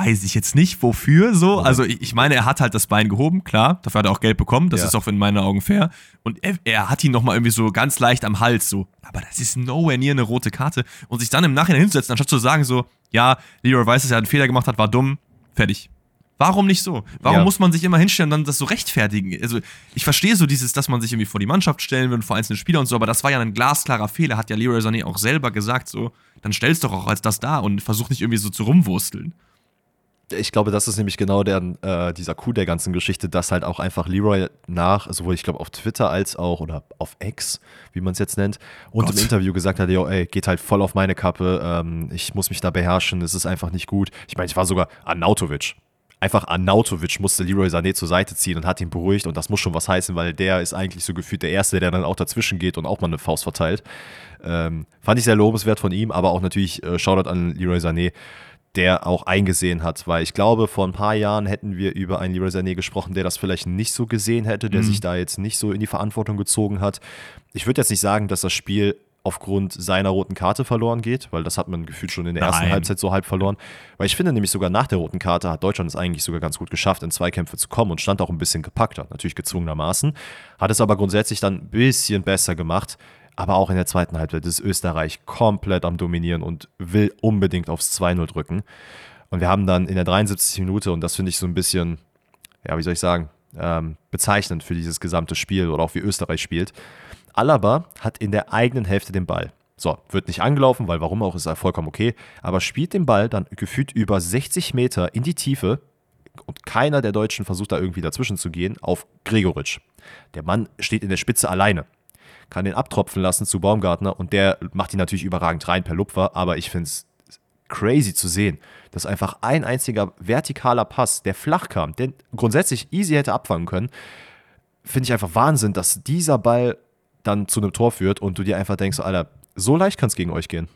weiß ich jetzt nicht, wofür so. Also ich, meine, er hat halt das Bein gehoben, klar, dafür hat er auch Geld bekommen, das Ja. ist auch in meinen Augen fair. Und er, er hat ihn nochmal irgendwie so ganz leicht am Hals so. Aber das ist nowhere near eine rote Karte. Und sich dann im Nachhinein hinzusetzen, anstatt zu sagen so, ja, Leroy weiß, dass er einen Fehler gemacht hat, war dumm, fertig. Warum nicht so? Warum Ja. muss man sich immer hinstellen und dann das so rechtfertigen? Also, ich verstehe so dieses, dass man sich irgendwie vor die Mannschaft stellen will und vor einzelne Spieler und so, aber das war ja ein glasklarer Fehler, hat ja Leroy Sané auch selber gesagt, so, dann stell's doch auch als das da und versuch nicht irgendwie so zu rumwursteln. Ich glaube, das ist nämlich genau der, äh, dieser Coup der ganzen Geschichte, dass halt auch einfach Leroy nach, sowohl ich glaube auf Twitter als auch oder auf X, wie man es jetzt nennt, und Gott. im Interview gesagt hat, yo, ey, geht halt voll auf meine Kappe, ähm, ich muss mich da beherrschen, es ist einfach nicht gut. Ich meine, ich war sogar Arnautovic. Einfach Arnautovic musste Leroy Sané zur Seite ziehen und hat ihn beruhigt und das muss schon was heißen, weil der ist eigentlich so gefühlt der Erste, der dann auch dazwischen geht und auch mal eine Faust verteilt. Ähm, fand ich sehr lobenswert von ihm, aber auch natürlich äh, Shoutout an Leroy Sané, der auch eingesehen hat, weil ich glaube, vor ein paar Jahren hätten wir über einen Leroy Sané gesprochen, der das vielleicht nicht so gesehen hätte, der Mhm. sich da jetzt nicht so in die Verantwortung gezogen hat. Ich würde jetzt nicht sagen, dass das Spiel aufgrund seiner roten Karte verloren geht, weil das hat man gefühlt schon in der ersten Nein. Halbzeit so halb verloren. Weil ich finde nämlich sogar nach der roten Karte hat Deutschland es eigentlich sogar ganz gut geschafft, in Zweikämpfe zu kommen und stand auch ein bisschen gepackter, natürlich gezwungenermaßen. Hat es aber grundsätzlich dann ein bisschen besser gemacht. Aber auch in der zweiten Halbzeit ist Österreich komplett am Dominieren und will unbedingt aufs 2-0 drücken. Und wir haben dann in der 73. Minute, und das finde ich so ein bisschen, ja, wie soll ich sagen, ähm, bezeichnend für dieses gesamte Spiel oder auch wie Österreich spielt. Alaba hat in der eigenen Hälfte den Ball. So, wird nicht angelaufen, weil warum auch, ist er vollkommen okay. Aber spielt den Ball dann gefühlt über 60 Meter in die Tiefe und keiner der Deutschen versucht da irgendwie dazwischen zu gehen auf Gregoritsch. Der Mann steht in der Spitze alleine. Kann den abtropfen lassen zu Baumgartner und der macht ihn natürlich überragend rein per Lupfer, aber ich finde es crazy zu sehen, dass einfach ein einziger vertikaler Pass, der flach kam, den grundsätzlich easy hätte abfangen können, finde ich einfach Wahnsinn, dass dieser Ball dann zu einem Tor führt und du dir einfach denkst, Alter, so leicht kann es gegen euch gehen.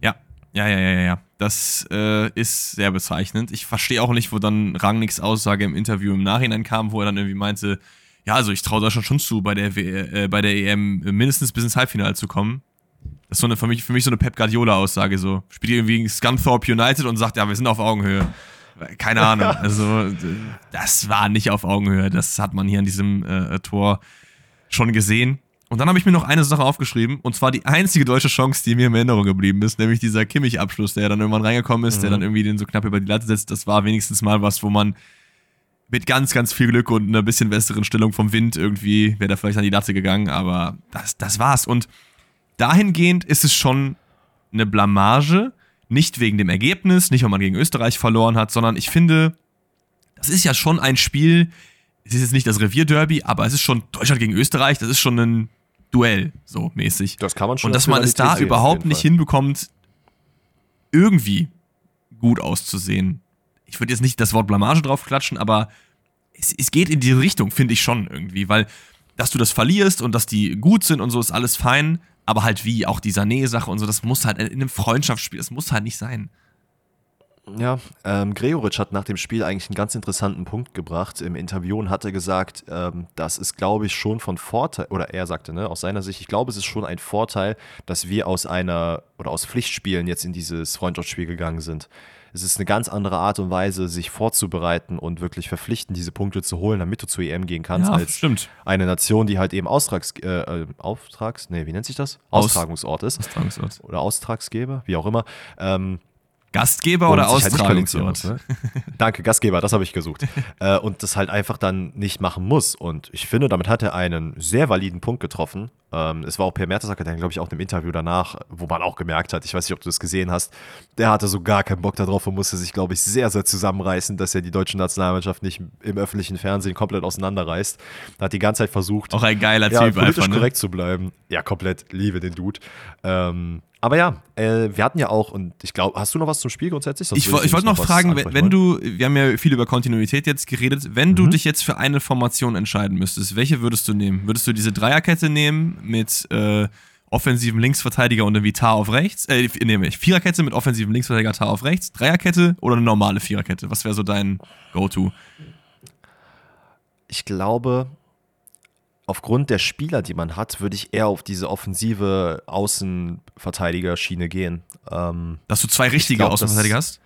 Ja, ja, ja, ja, ja. Das äh, ist sehr bezeichnend. Ich verstehe auch nicht, wo dann Rangnicks Aussage im Interview im Nachhinein kam, wo er dann irgendwie meinte, ja, also ich traue Deutschland schon zu, bei der, w äh, bei der EM mindestens bis ins Halbfinale zu kommen. Das ist so eine, für, mich, für mich so eine Pep Guardiola-Aussage. So. Spielt irgendwie gegen Scunthorpe United und sagt, ja, wir sind auf Augenhöhe. Keine Ahnung. Also, das war nicht auf Augenhöhe. Das hat man hier an diesem äh, Tor schon gesehen. Und dann habe ich mir noch eine Sache aufgeschrieben, und zwar die einzige deutsche Chance, die mir in Erinnerung geblieben ist, nämlich dieser Kimmich-Abschluss, der dann irgendwann reingekommen ist, der dann irgendwie den so knapp über die Latte setzt. Das war wenigstens mal was, wo man mit ganz, ganz viel Glück und einer bisschen besseren Stellung vom Wind irgendwie wäre da vielleicht an die Latte gegangen, aber das, das war's. Und dahingehend ist es schon eine Blamage, nicht wegen dem Ergebnis, nicht weil man gegen Österreich verloren hat, sondern ich finde, das ist ja schon ein Spiel, es ist jetzt nicht das Revierderby, aber es ist schon Deutschland gegen Österreich, das ist schon ein Duell, so mäßig. Das kann man schon Und dass man es da überhaupt nicht hinbekommt, irgendwie gut auszusehen. Ich würde jetzt nicht das Wort Blamage draufklatschen, aber es, es geht in diese Richtung, finde ich schon irgendwie, weil dass du das verlierst und dass die gut sind und so ist alles fein, aber halt wie auch die Sané-Sache und so, das muss halt in einem Freundschaftsspiel, das muss halt nicht sein. Ja, ähm, Gregoritsch hat nach dem Spiel eigentlich einen ganz interessanten Punkt gebracht. Im Interview und hat er gesagt, ähm, das ist, glaube ich, schon von Vorteil, oder er sagte, ne, aus seiner Sicht, ich glaube, es ist schon ein Vorteil, dass wir aus einer oder aus Pflichtspielen jetzt in dieses Freundschaftsspiel gegangen sind. Es ist eine ganz andere Art und Weise, sich vorzubereiten und wirklich verpflichten, diese Punkte zu holen, damit du zur EM gehen kannst, Ja, als stimmt. eine Nation, die halt eben Austrags, äh, äh, Auftrags, nee, wie nennt sich das? Aus- Austragungsort ist. Austragungsort. Oder Austragsgeber, wie auch immer. Ähm, Gastgeber oder und halt Austragungsort? muss, ne? Danke, Gastgeber, das habe ich gesucht. äh, und das halt einfach dann nicht machen muss. Und ich finde, damit hat er einen sehr validen Punkt getroffen. Ähm, es war auch Per Mertesacker, der, glaube ich, auch in einem Interview danach, wo man auch gemerkt hat, ich weiß nicht, ob du das gesehen hast, der hatte so gar keinen Bock darauf und musste sich, glaube ich, sehr, sehr zusammenreißen, dass er die deutsche Nationalmannschaft nicht im öffentlichen Fernsehen komplett auseinanderreißt. Da hat die ganze Zeit versucht, Auch ein geiler ja, Typ politisch einfach, ne? korrekt zu bleiben. Ja, komplett liebe den Dude. Ähm, aber ja, äh, wir hatten ja auch, und ich glaube, hast du noch was zum Spiel grundsätzlich? Sonst Ich, ich wollte noch fragen, wenn, wenn du, wir haben ja viel über Kontinuität jetzt geredet, wenn du Mhm. dich jetzt für eine Formation entscheiden müsstest, welche würdest du nehmen? Würdest du diese Dreierkette nehmen mit äh, offensiven Linksverteidiger und einem Tar auf rechts? Äh, nee, Viererkette mit offensiven Linksverteidiger Tar auf rechts, Dreierkette oder eine normale Viererkette? Was wäre so dein Go-To? Ich glaube, aufgrund der Spieler, die man hat, würde ich eher auf diese offensive Außenverteidiger-Schiene gehen. Ähm, Dass du zwei richtige glaub, Außenverteidiger das- hast?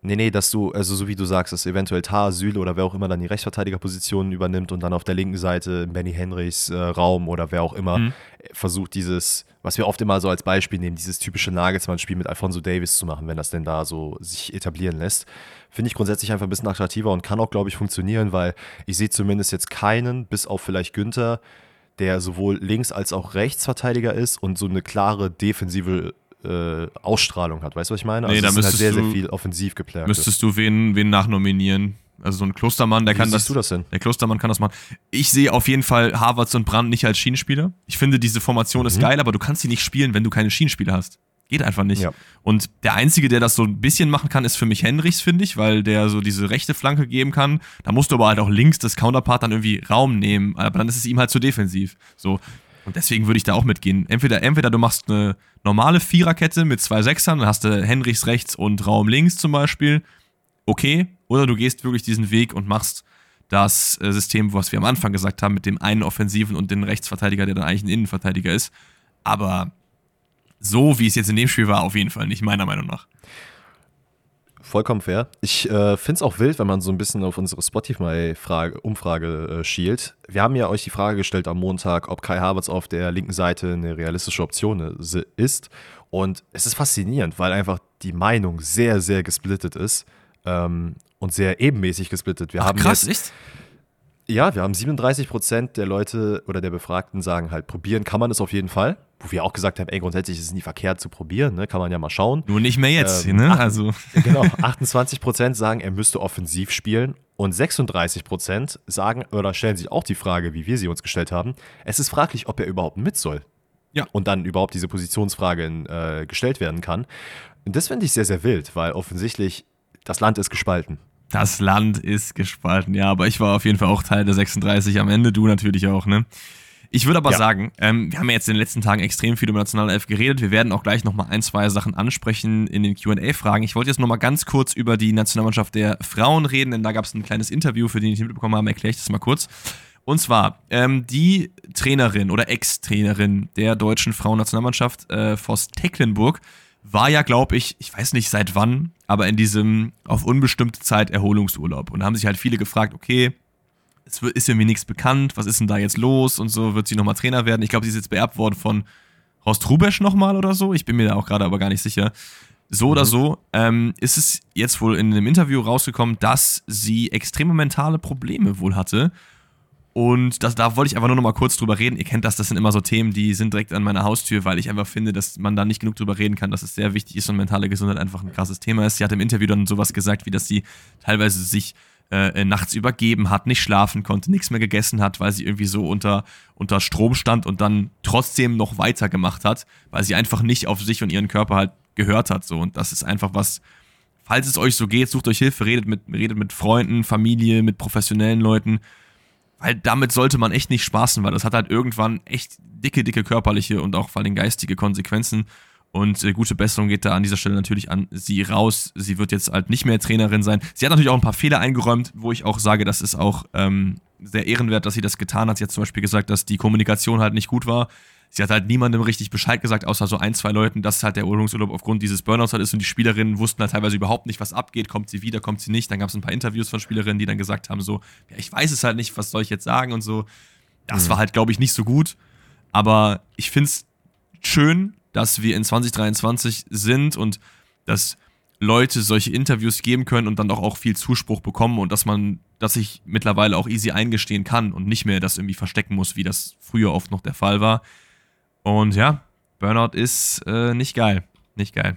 Nee, nee, dass du, also so wie du sagst, dass eventuell Tar, Süle oder wer auch immer dann die Rechtsverteidigerposition übernimmt und dann auf der linken Seite Benny Henrichs äh, Raum oder wer auch immer Mhm. versucht, dieses, was wir oft immer so als Beispiel nehmen, dieses typische Nagelsmann-Spiel mit Alfonso Davis zu machen, wenn das denn da so sich etablieren lässt. Finde ich grundsätzlich einfach ein bisschen attraktiver und kann auch, glaube ich, funktionieren, weil ich sehe zumindest jetzt keinen, bis auf vielleicht Günther, der sowohl links als auch Rechtsverteidiger ist und so eine klare defensive äh, Ausstrahlung hat. Weißt du, was ich meine? Nee, da ist halt müsstest sehr, sehr du- viel offensiv geplant. Müsstest du wen, wen nachnominieren? Also so ein Klostermann, der Wie kann das. du das denn? Der Klostermann kann das machen. Ich sehe auf jeden Fall Havertz und Brand nicht als Schienenspieler. Ich finde, diese Formation ist Mhm. geil, aber du kannst sie nicht spielen, wenn du keine Schienenspieler hast. Geht einfach nicht. Ja. Und der Einzige, der das so ein bisschen machen kann, ist für mich Henrichs, finde ich, weil der so diese rechte Flanke geben kann. Da musst du aber halt auch links das Counterpart dann irgendwie Raum nehmen. Aber dann ist es ihm halt zu defensiv. So. Und deswegen würde ich da auch mitgehen. Entweder, entweder du machst eine normale Viererkette mit zwei Sechsern, dann hast du Henrichs rechts und Raum links zum Beispiel. Okay. Oder du gehst wirklich diesen Weg und machst das äh, System, was wir am Anfang gesagt haben, mit dem einen Offensiven und den Rechtsverteidiger, der dann eigentlich ein Innenverteidiger ist. Aber so wie es jetzt in dem Spiel war, auf jeden Fall nicht, meiner Meinung nach. Vollkommen fair. Ich äh, finde es auch wild, wenn man so ein bisschen auf unsere Spotify-Umfrage äh, schielt. Wir haben ja euch die Frage gestellt am Montag, ob Kai Havertz auf der linken Seite eine realistische Option äh, ist. Und es ist faszinierend, weil einfach die Meinung sehr, sehr gesplittet ist ähm, und sehr ebenmäßig gesplittet. Wir haben jetzt, echt? Ja, wir haben 37 Prozent der Leute oder der Befragten sagen halt, probieren kann man es auf jeden Fall. Wo wir auch gesagt haben, ey, grundsätzlich ist es nie verkehrt zu probieren, ne? kann man ja mal schauen. Nur nicht mehr jetzt, Ähm, ne? Also, Genau, 28 Prozent sagen, er müsste offensiv spielen und 36 Prozent sagen oder stellen sich auch die Frage, wie wir sie uns gestellt haben, es ist fraglich, ob er überhaupt mit soll. Ja. Und dann überhaupt diese Positionsfrage in, äh, gestellt werden kann. Und das finde ich sehr, sehr wild, weil offensichtlich das Land ist gespalten. Das Land ist gespalten. Ja, aber ich war auf jeden Fall auch Teil der 36 am Ende, du natürlich auch, ne? Ich würde aber Ja. sagen, ähm, wir haben ja jetzt in den letzten Tagen extrem viel über Nationalelf geredet. Wir werden auch gleich nochmal ein, zwei Sachen ansprechen in den QA-Fragen. Ich wollte jetzt nochmal ganz kurz über die Nationalmannschaft der Frauen reden, denn da gab es ein kleines Interview, für den ich nicht mitbekommen habe, erkläre ich das mal kurz. Und zwar, ähm, die Trainerin oder Ex-Trainerin der deutschen Frauennationalmannschaft, äh, Voss Tecklenburg, war ja, glaube ich, ich weiß nicht seit wann, aber in diesem auf unbestimmte Zeit Erholungsurlaub. Und da haben sich halt viele gefragt, okay, es ist irgendwie nichts bekannt, was ist denn da jetzt los und so, wird sie nochmal Trainer werden? Ich glaube, sie ist jetzt beerbt worden von Horst Rubesch nochmal oder so. Ich bin mir da auch gerade aber gar nicht sicher. So oder so ähm, ist es jetzt wohl in einem Interview rausgekommen, dass sie extreme mentale Probleme wohl hatte. Und das, da wollte ich einfach nur noch mal kurz drüber reden. Ihr kennt das, das sind immer so Themen, die sind direkt an meiner Haustür, weil ich einfach finde, dass man da nicht genug drüber reden kann, dass es sehr wichtig ist und mentale Gesundheit einfach ein krasses Thema ist. Sie hat im Interview dann sowas gesagt, wie dass sie teilweise sich äh, nachts übergeben hat, nicht schlafen konnte, nichts mehr gegessen hat, weil sie irgendwie so unter, unter Strom stand und dann trotzdem noch weitergemacht hat, weil sie einfach nicht auf sich und ihren Körper halt gehört hat. So. Und das ist einfach was, falls es euch so geht, sucht euch Hilfe, redet mit, redet mit Freunden, Familie, mit professionellen Leuten. Weil damit sollte man echt nicht spaßen, weil das hat halt irgendwann echt dicke, dicke körperliche und auch vor allem geistige Konsequenzen. Und äh, gute Besserung geht da an dieser Stelle natürlich an sie raus. Sie wird jetzt halt nicht mehr Trainerin sein. Sie hat natürlich auch ein paar Fehler eingeräumt, wo ich auch sage, das ist auch ähm, sehr ehrenwert, dass sie das getan hat. Sie hat zum Beispiel gesagt, dass die Kommunikation halt nicht gut war. Sie hat halt niemandem richtig Bescheid gesagt, außer so ein, zwei Leuten, dass halt der Erholungsurlaub aufgrund dieses Burnouts halt ist und die Spielerinnen wussten halt teilweise überhaupt nicht, was abgeht. Kommt sie wieder, kommt sie nicht. Dann gab es ein paar Interviews von Spielerinnen, die dann gesagt haben, so, ja, ich weiß es halt nicht, was soll ich jetzt sagen und so. Das war halt, glaube ich, nicht so gut. Aber ich finde es schön, dass wir in 2023 sind und dass Leute solche Interviews geben können und dann auch, auch viel Zuspruch bekommen und dass man, dass ich mittlerweile auch easy eingestehen kann und nicht mehr das irgendwie verstecken muss, wie das früher oft noch der Fall war. Und ja, Burnout ist äh, nicht geil. Nicht geil.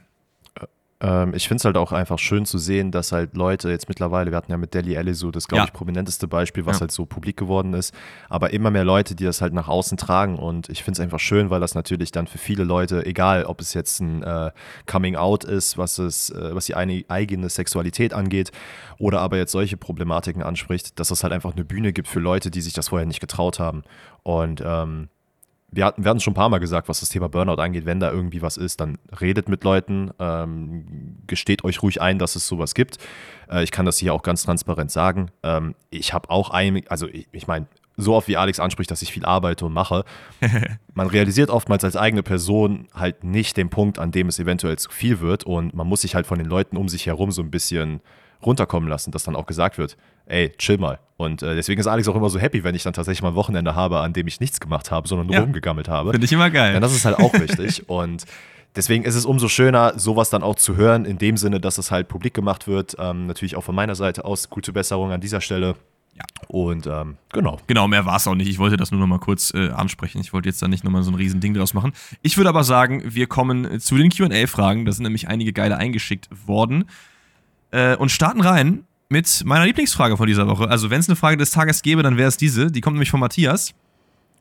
Ähm, ich finde es halt auch einfach schön zu sehen, dass halt Leute jetzt mittlerweile, wir hatten ja mit Deli Alli so das, glaube Ja. ich, prominenteste Beispiel, was Ja. halt so publik geworden ist, aber immer mehr Leute, die das halt nach außen tragen und ich finde es einfach schön, weil das natürlich dann für viele Leute, egal ob es jetzt ein äh, Coming Out ist, was, es, äh, was die eine, eigene Sexualität angeht oder aber jetzt solche Problematiken anspricht, dass es halt einfach eine Bühne gibt für Leute, die sich das vorher nicht getraut haben und ähm, wir hatten, wir hatten schon ein paar Mal gesagt, was das Thema Burnout angeht, wenn da irgendwie was ist, dann redet mit Leuten, ähm, gesteht euch ruhig ein, dass es sowas gibt. Äh, ich kann das hier auch ganz transparent sagen. Ähm, ich habe auch ein, also ich, ich meine, so oft wie Alex anspricht, dass ich viel arbeite und mache, man realisiert oftmals als eigene Person halt nicht den Punkt, an dem es eventuell zu viel wird und man muss sich halt von den Leuten um sich herum so ein bisschen runterkommen lassen, dass dann auch gesagt wird, ey, chill mal. Und äh, deswegen ist Alex auch immer so happy, wenn ich dann tatsächlich mal ein Wochenende habe, an dem ich nichts gemacht habe, sondern nur Ja. rumgegammelt habe. Finde ich immer geil. Ja, das ist halt auch wichtig. Und deswegen ist es umso schöner, sowas dann auch zu hören, in dem Sinne, dass es halt publik gemacht wird. Ähm, natürlich auch von meiner Seite aus gute Besserung an dieser Stelle. Ja. Und ähm, genau. Genau, mehr war es auch nicht. Ich wollte das nur noch mal kurz äh, ansprechen. Ich wollte jetzt da nicht nochmal so ein riesen Ding draus machen. Ich würde aber sagen, wir kommen zu den QA-Fragen. Da sind nämlich einige geile eingeschickt worden. Äh, und starten rein mit meiner Lieblingsfrage von dieser Woche. Also, wenn es eine Frage des Tages gäbe, dann wäre es diese. Die kommt nämlich von Matthias.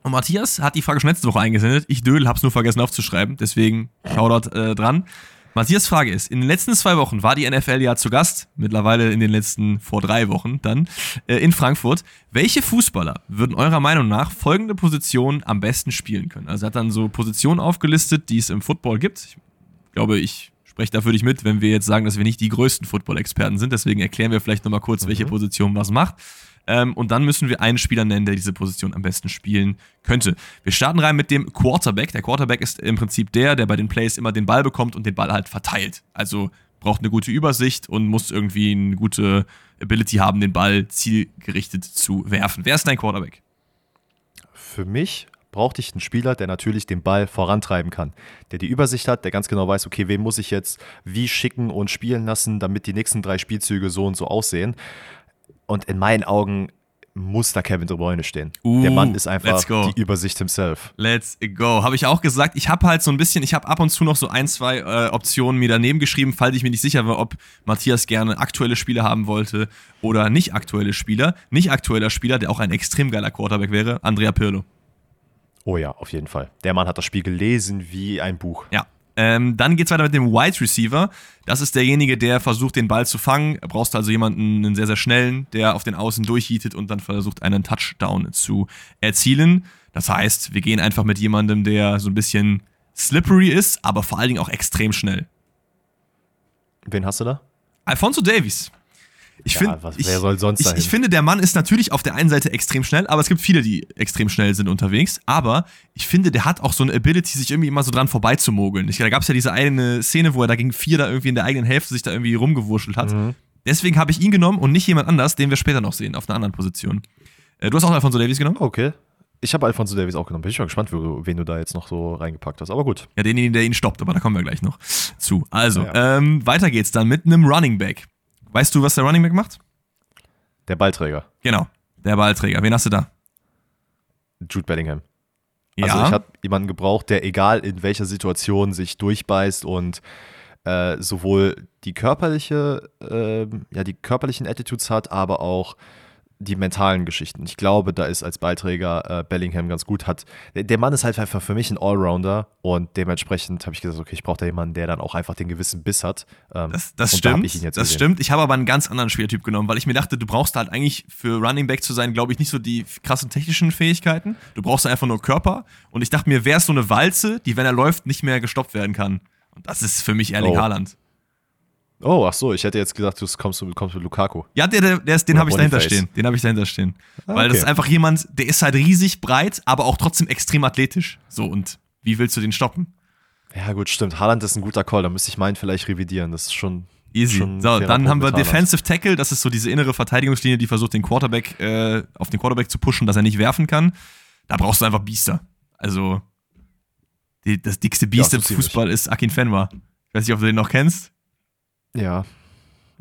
Und Matthias hat die Frage schon letzte Woche eingesendet. Ich Dödel hab's nur vergessen aufzuschreiben. Deswegen Shoutout äh, dran. Matthias Frage ist, in den letzten zwei Wochen war die NFL ja zu Gast, mittlerweile in den letzten vor drei Wochen dann, äh, in Frankfurt. Welche Fußballer würden eurer Meinung nach folgende Position am besten spielen können? Also er hat dann so Positionen aufgelistet, die es im Football gibt. Ich glaube, ich spreche da für dich mit, wenn wir jetzt sagen, dass wir nicht die größten Football-Experten sind. Deswegen erklären wir vielleicht nochmal kurz, mhm. welche Position was macht. Ähm, und dann müssen wir einen Spieler nennen, der diese Position am besten spielen könnte. Wir starten rein mit dem Quarterback. Der Quarterback ist im Prinzip der, der bei den Plays immer den Ball bekommt und den Ball halt verteilt. Also braucht eine gute Übersicht und muss irgendwie eine gute Ability haben, den Ball zielgerichtet zu werfen. Wer ist dein Quarterback? Für mich brauchte ich einen Spieler, der natürlich den Ball vorantreiben kann, der die Übersicht hat, der ganz genau weiß, okay, wen muss ich jetzt wie schicken und spielen lassen, damit die nächsten drei Spielzüge so und so aussehen. Und in meinen Augen muss da Kevin De Bruyne stehen. Uh, der Mann ist einfach die Übersicht himself. Let's go. Habe ich auch gesagt. Ich habe halt so ein bisschen, ich habe ab und zu noch so ein, zwei äh, Optionen mir daneben geschrieben, falls ich mir nicht sicher war, ob Matthias gerne aktuelle Spieler haben wollte oder nicht aktuelle Spieler. Nicht aktueller Spieler, der auch ein extrem geiler Quarterback wäre, Andrea Pirlo. Oh ja, auf jeden Fall. Der Mann hat das Spiel gelesen wie ein Buch. Ja. Ähm, dann geht es weiter mit dem Wide Receiver. Das ist derjenige, der versucht, den Ball zu fangen. Da brauchst du also jemanden, einen sehr, sehr schnellen, der auf den Außen durchhietet und dann versucht, einen Touchdown zu erzielen. Das heißt, wir gehen einfach mit jemandem, der so ein bisschen slippery ist, aber vor allen Dingen auch extrem schnell. Wen hast du da? Alfonso Davies. Ich, ja, find, ich, wer soll sonst ich, ich, finde, der Mann ist natürlich auf der einen Seite extrem schnell, aber es gibt viele, die extrem schnell sind unterwegs. Aber ich finde, der hat auch so eine Ability, sich irgendwie immer so dran vorbeizumogeln. Ich, da gab es ja diese eine Szene, wo er da gegen vier da irgendwie in der eigenen Hälfte sich da irgendwie rumgewurschtelt hat. Mhm. Deswegen habe ich ihn genommen und nicht jemand anders, den wir später noch sehen, auf einer anderen Position. Äh, du hast auch Alfonso Davies genommen? Okay. Ich habe Alfonso Davies auch genommen. Bin ich mal gespannt, wen du da jetzt noch so reingepackt hast. Aber gut. Ja, den, der ihn stoppt, aber da kommen wir gleich noch zu. Also, ja. ähm, weiter geht's dann mit einem Running Back. Weißt du, was der Running Back macht? Der Ballträger. Genau, der Ballträger. Wen hast du da? Jude Bellingham. Ja. Also ich habe jemanden gebraucht, der egal in welcher Situation sich durchbeißt und äh, sowohl die körperliche, äh, ja, die körperlichen Attitudes hat, aber auch die mentalen Geschichten. Ich glaube, da ist als Beiträger äh, Bellingham ganz gut. Hat, der Mann ist halt einfach für mich ein Allrounder und dementsprechend habe ich gesagt, okay, ich brauche da jemanden, der dann auch einfach den gewissen Biss hat. Ähm, das, das stimmt. Da das gesehen. stimmt. Ich habe aber einen ganz anderen Spieltyp genommen, weil ich mir dachte, du brauchst halt eigentlich für Running Back zu sein, glaube ich, nicht so die krassen technischen Fähigkeiten. Du brauchst einfach nur Körper. Und ich dachte mir, wäre es so eine Walze, die, wenn er läuft, nicht mehr gestoppt werden kann. Und das ist für mich Erling oh. Haaland. Oh, ach so, ich hätte jetzt gesagt, du kommst, kommst mit Lukaku. Ja, der, der, der ist, den habe ich dahinter stehen. Den habe ich dahinter stehen. Ah, Weil okay. das ist einfach jemand, der ist halt riesig breit, aber auch trotzdem extrem athletisch. So, und wie willst du den stoppen? Ja, gut, stimmt. Haaland ist ein guter Call, da müsste ich meinen vielleicht revidieren. Das ist schon. Easy. Schon so, dann haben wir Defensive Tackle, das ist so diese innere Verteidigungslinie, die versucht, den Quarterback äh, auf den Quarterback zu pushen, dass er nicht werfen kann. Da brauchst du einfach Biester. Also, die, das dickste Biest ja, im Fußball ist Akin Fenwa. Ich weiß nicht, ob du den noch kennst. Ja,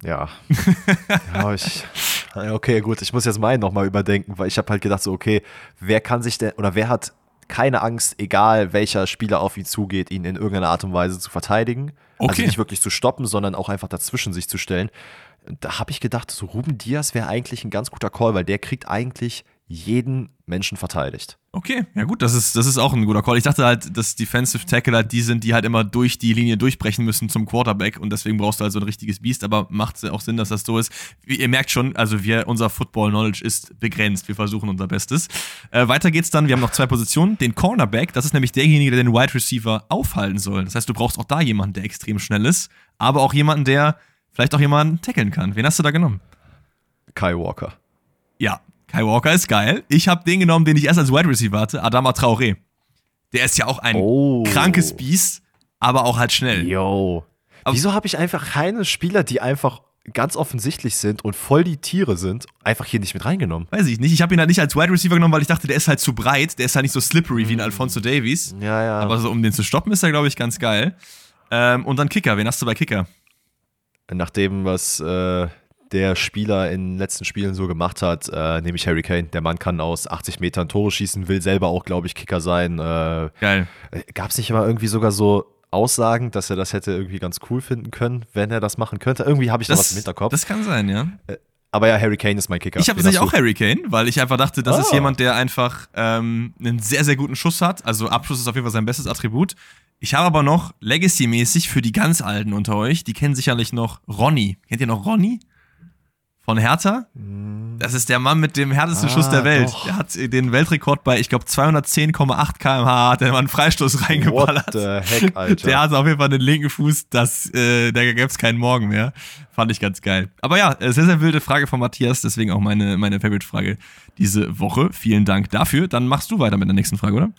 ja. ja ich, okay, gut, ich muss jetzt meinen nochmal überdenken, weil ich habe halt gedacht, so, okay, wer kann sich denn, oder wer hat keine Angst, egal welcher Spieler auf ihn zugeht, ihn in irgendeiner Art und Weise zu verteidigen. Also okay. Also nicht wirklich zu stoppen, sondern auch einfach dazwischen sich zu stellen. Da habe ich gedacht, so Ruben Diaz wäre eigentlich ein ganz guter Call, weil der kriegt eigentlich jeden Menschen verteidigt. Okay, ja gut, das ist, das ist auch ein guter Call. Ich dachte halt, dass Defensive Tackle halt die sind, die halt immer durch die Linie durchbrechen müssen zum Quarterback und deswegen brauchst du halt so ein richtiges Biest, aber macht auch Sinn, dass das so ist. Wie ihr merkt schon, also wir, unser Football-Knowledge ist begrenzt. Wir versuchen unser Bestes. Äh, weiter geht's dann, wir haben noch zwei Positionen. Den Cornerback, das ist nämlich derjenige, der den Wide Receiver aufhalten soll. Das heißt, du brauchst auch da jemanden, der extrem schnell ist, aber auch jemanden, der vielleicht auch jemanden tackeln kann. Wen hast du da genommen? Kai Walker. Ja, Kai Walker ist geil. Ich habe den genommen, den ich erst als Wide Receiver hatte, Adama Traoré. Der ist ja auch ein oh. krankes Biest, aber auch halt schnell. Yo. Aber Wieso habe ich einfach keine Spieler, die einfach ganz offensichtlich sind und voll die Tiere sind, einfach hier nicht mit reingenommen? Weiß ich nicht. Ich habe ihn halt nicht als Wide Receiver genommen, weil ich dachte, der ist halt zu breit. Der ist halt nicht so slippery wie ein Alfonso Davies. Ja, ja. Aber so, um den zu stoppen, ist er, glaube ich, ganz geil. Ähm, und dann Kicker. Wen hast du bei Kicker? Nach dem, was äh, der Spieler in den letzten Spielen so gemacht hat, äh, nämlich Harry Kane. Der Mann kann aus 80 Metern Tore schießen, will selber auch, glaube ich, Kicker sein. Äh, Geil. Gab es nicht immer irgendwie sogar so Aussagen, dass er das hätte irgendwie ganz cool finden können, wenn er das machen könnte? Irgendwie habe ich da was im Hinterkopf. Das kann sein, ja. Äh, aber ja, Harry Kane ist mein Kicker. Ich habe tatsächlich auch Harry Kane, weil ich einfach dachte, das Ah. ist jemand, der einfach ähm, einen sehr, sehr guten Schuss hat. Also Abschluss ist auf jeden Fall sein bestes Attribut. Ich habe aber noch Legacy-mäßig für die ganz Alten unter euch, die kennen sicherlich noch Ronny. Kennt ihr noch Ronny? Von Hertha? Das ist der Mann mit dem härtesten Ah, Schuss der Welt. doch. Der hat den Weltrekord bei, ich glaube, 210,8 km/h hat der mal einen Freistoß What reingeballert. the heck, Alter. Der hatte auf jeden Fall den linken Fuß, das, äh, da gäbe es keinen Morgen mehr. Fand ich ganz geil. Aber ja, äh, sehr, sehr wilde Frage von Matthias, deswegen auch meine, meine Favorite-Frage diese Woche. Vielen Dank dafür. Dann machst du weiter mit der nächsten Frage, oder?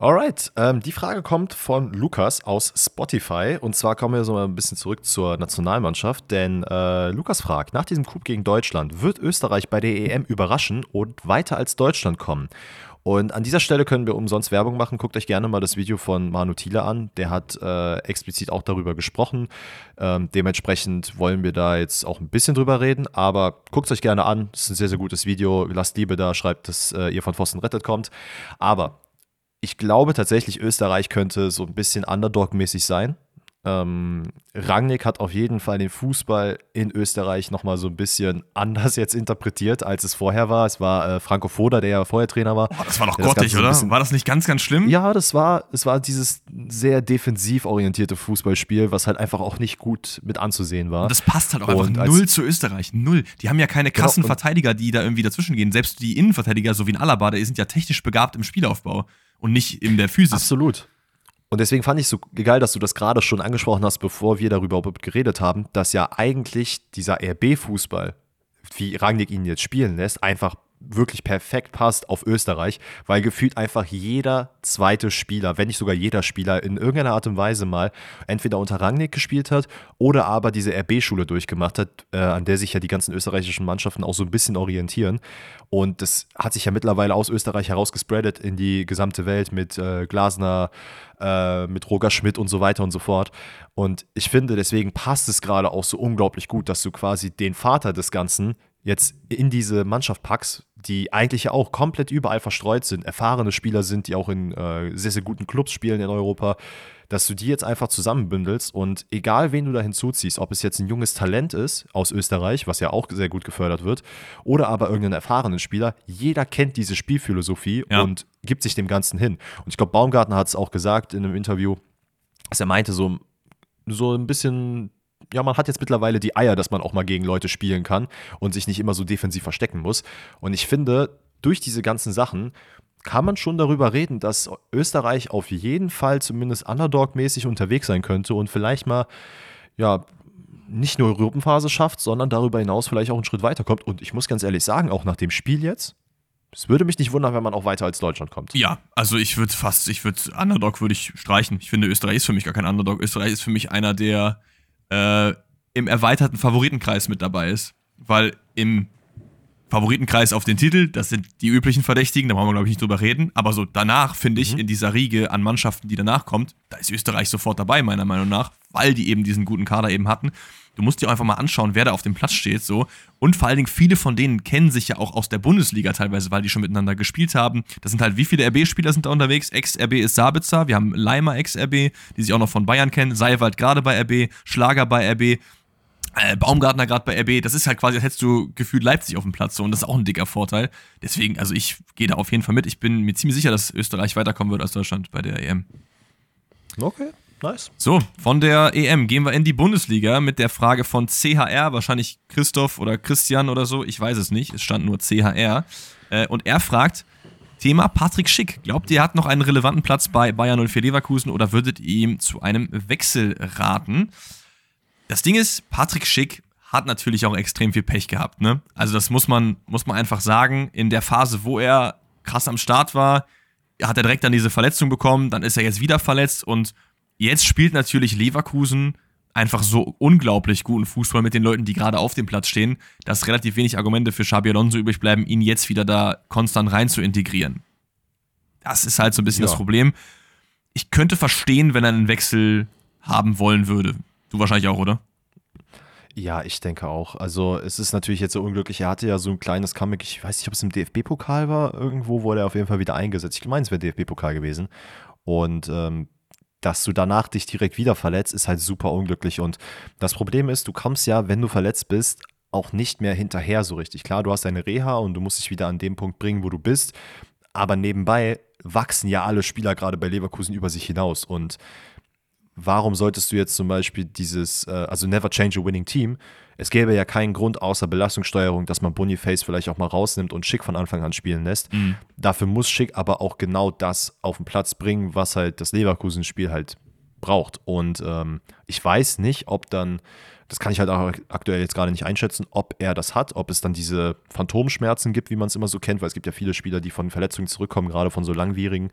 Alright, ähm, die Frage kommt von Lukas aus Spotify. Und zwar kommen wir so mal ein bisschen zurück zur Nationalmannschaft. Denn äh, Lukas fragt, nach diesem Coup gegen Deutschland, wird Österreich bei der EM überraschen und weiter als Deutschland kommen? Und an dieser Stelle können wir umsonst Werbung machen. Guckt euch gerne mal das Video von Manu Thiele an. Der hat äh, explizit auch darüber gesprochen. Ähm, dementsprechend wollen wir da jetzt auch ein bisschen drüber reden. Aber guckt es euch gerne an. Es ist ein sehr, sehr gutes Video. Lasst Liebe da, schreibt, dass äh, ihr von Pfosten rettet kommt. Aber ich glaube tatsächlich, Österreich könnte so ein bisschen Underdog-mäßig sein. Ähm, Rangnick hat auf jeden Fall den Fußball in Österreich nochmal so ein bisschen anders jetzt interpretiert, als es vorher war. Es war äh, Franco Foda, der ja vorher Trainer war. Boah, das war doch das ein oder? bisschen- War das nicht ganz, ganz schlimm? Ja, das war, es war dieses sehr defensiv orientierte Fußballspiel, was halt einfach auch nicht gut mit anzusehen war. Und das passt halt auch einfach Und als- null zu Österreich. Null. Die haben ja keine krassen und- Verteidiger, die da irgendwie dazwischen gehen. Selbst die Innenverteidiger, so wie ein Alaba, die sind ja technisch begabt im Spielaufbau und nicht in der Physis. Absolut. Und deswegen fand ich so geil, dass du das gerade schon angesprochen hast, bevor wir darüber überhaupt geredet haben, dass ja eigentlich dieser RB-Fußball, wie Rangnick ihn jetzt spielen lässt, einfach wirklich perfekt passt auf Österreich, weil gefühlt einfach jeder zweite Spieler, wenn nicht sogar jeder Spieler in irgendeiner Art und Weise mal entweder unter Rangnick gespielt hat oder aber diese RB-Schule durchgemacht hat, äh, an der sich ja die ganzen österreichischen Mannschaften auch so ein bisschen orientieren. Und das hat sich ja mittlerweile aus Österreich herausgespreadet in die gesamte Welt mit äh, Glasner, äh, mit Roger Schmidt und so weiter und so fort. Und ich finde, deswegen passt es gerade auch so unglaublich gut, dass du quasi den Vater des Ganzen jetzt in diese Mannschaft packst, die eigentlich ja auch komplett überall verstreut sind, erfahrene Spieler sind, die auch in äh, sehr, sehr guten Clubs spielen in Europa, dass du die jetzt einfach zusammenbündelst und egal wen du da hinzuziehst, ob es jetzt ein junges Talent ist aus Österreich, was ja auch sehr gut gefördert wird, oder aber irgendeinen erfahrenen Spieler, jeder kennt diese Spielphilosophie Ja. und gibt sich dem Ganzen hin. Und ich glaube, Baumgartner hat es auch gesagt in einem Interview, dass er meinte, so, so ein bisschen, ja, man hat jetzt mittlerweile die Eier, dass man auch mal gegen Leute spielen kann und sich nicht immer so defensiv verstecken muss. Und ich finde, durch diese ganzen Sachen kann man schon darüber reden, dass Österreich auf jeden Fall zumindest Underdog-mäßig unterwegs sein könnte und vielleicht mal, ja, nicht nur Gruppenphase schafft, sondern darüber hinaus vielleicht auch einen Schritt weiterkommt. Und ich muss ganz ehrlich sagen, auch nach dem Spiel jetzt, es würde mich nicht wundern, wenn man auch weiter als Deutschland kommt. Ja, also ich würde fast, ich würde, Underdog würde ich streichen. Ich finde, Österreich ist für mich gar kein Underdog. Österreich ist für mich einer, der äh, im erweiterten Favoritenkreis mit dabei ist. Weil im Favoritenkreis auf den Titel, das sind die üblichen Verdächtigen, da brauchen wir, glaube ich, nicht drüber reden. Aber so danach, finde ich, in dieser Riege an Mannschaften, die danach kommt, da ist Österreich sofort dabei, meiner Meinung nach, weil die eben diesen guten Kader eben hatten. Du musst dir einfach mal anschauen, wer da auf dem Platz steht, so. Und vor allen Dingen, viele von denen kennen sich ja auch aus der Bundesliga teilweise, weil die schon miteinander gespielt haben. Das sind halt, wie viele RB-Spieler sind da unterwegs? Ex-RB ist Sabitzer, wir haben Leimer Ex-RB, die sich auch noch von Bayern kennen, Seiwald gerade bei RB, Schlager bei RB, äh, Baumgartner gerade bei RB, das ist halt quasi, als hättest du gefühlt Leipzig auf dem Platz so und das ist auch ein dicker Vorteil. Deswegen, also ich gehe da auf jeden Fall mit. Ich bin mir ziemlich sicher, dass Österreich weiterkommen wird als Deutschland bei der EM. Okay, nice. So, von der EM gehen wir in die Bundesliga mit der Frage von CHR, wahrscheinlich Christoph oder Christian oder so, ich weiß es nicht, es stand nur CHR. Äh, und er fragt, Thema Patrick Schick. Glaubt ihr, er hat noch einen relevanten Platz bei Bayern 04 Leverkusen oder würdet ihr ihm zu einem Wechsel raten? Das Ding ist, Patrick Schick hat natürlich auch extrem viel Pech gehabt. Ne? Also das muss man, muss man einfach sagen. In der Phase, wo er krass am Start war, hat er direkt dann diese Verletzung bekommen, dann ist er jetzt wieder verletzt und jetzt spielt natürlich Leverkusen einfach so unglaublich guten Fußball mit den Leuten, die gerade auf dem Platz stehen, dass relativ wenig Argumente für Xabi Alonso übrig bleiben, ihn jetzt wieder da konstant rein zu integrieren. Das ist halt so ein bisschen Ja. das Problem. Ich könnte verstehen, wenn er einen Wechsel haben wollen würde. Du wahrscheinlich auch, oder? Ja, ich denke auch. Also es ist natürlich jetzt so unglücklich. Er hatte ja so ein kleines Comeback. Ich weiß nicht, ob es im DFB-Pokal war. Irgendwo wurde er auf jeden Fall wieder eingesetzt. Ich meine, es wäre DFB-Pokal gewesen. Und ähm, dass du danach dich direkt wieder verletzt, ist halt super unglücklich. Und das Problem ist, du kommst ja, wenn du verletzt bist, auch nicht mehr hinterher so richtig. Klar, du hast deine Reha und du musst dich wieder an den Punkt bringen, wo du bist. Aber nebenbei wachsen ja alle Spieler gerade bei Leverkusen über sich hinaus. Und warum solltest du jetzt zum Beispiel dieses, äh, also never change a winning team, es gäbe ja keinen Grund außer Belastungssteuerung, dass man Boniface vielleicht auch mal rausnimmt und Schick von Anfang an spielen lässt. Mhm. Dafür muss Schick aber auch genau das auf den Platz bringen, was halt das Leverkusen-Spiel halt braucht. Und ähm, ich weiß nicht, ob dann, das kann ich halt auch aktuell jetzt gerade nicht einschätzen, ob er das hat, ob es dann diese Phantomschmerzen gibt, wie man es immer so kennt, weil es gibt ja viele Spieler, die von Verletzungen zurückkommen, gerade von so langwierigen,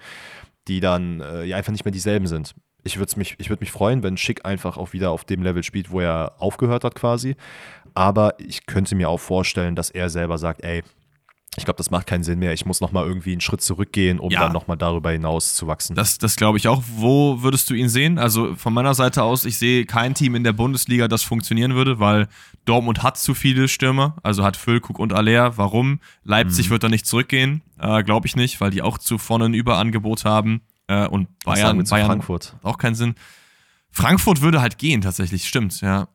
die dann äh, ja einfach nicht mehr dieselben sind ich würde mich, würd mich freuen, wenn Schick einfach auch wieder auf dem Level spielt, wo er aufgehört hat quasi. Aber ich könnte mir auch vorstellen, dass er selber sagt, ey, ich glaube, das macht keinen Sinn mehr. Ich muss nochmal irgendwie einen Schritt zurückgehen, um ja. dann nochmal darüber hinaus zu wachsen. Das, das glaube ich auch. Wo würdest du ihn sehen? Also von meiner Seite aus, ich sehe kein Team in der Bundesliga, das funktionieren würde, weil Dortmund hat zu viele Stürmer. Also hat Füllkrug und Aller. Warum? Leipzig mhm. wird da nicht zurückgehen. Äh, glaube ich nicht, weil die auch zu vorne ein Überangebot haben. Äh, und Bayern, mit Bayern Frankfurt. auch keinen Sinn. Frankfurt würde halt gehen, tatsächlich, stimmt, ja.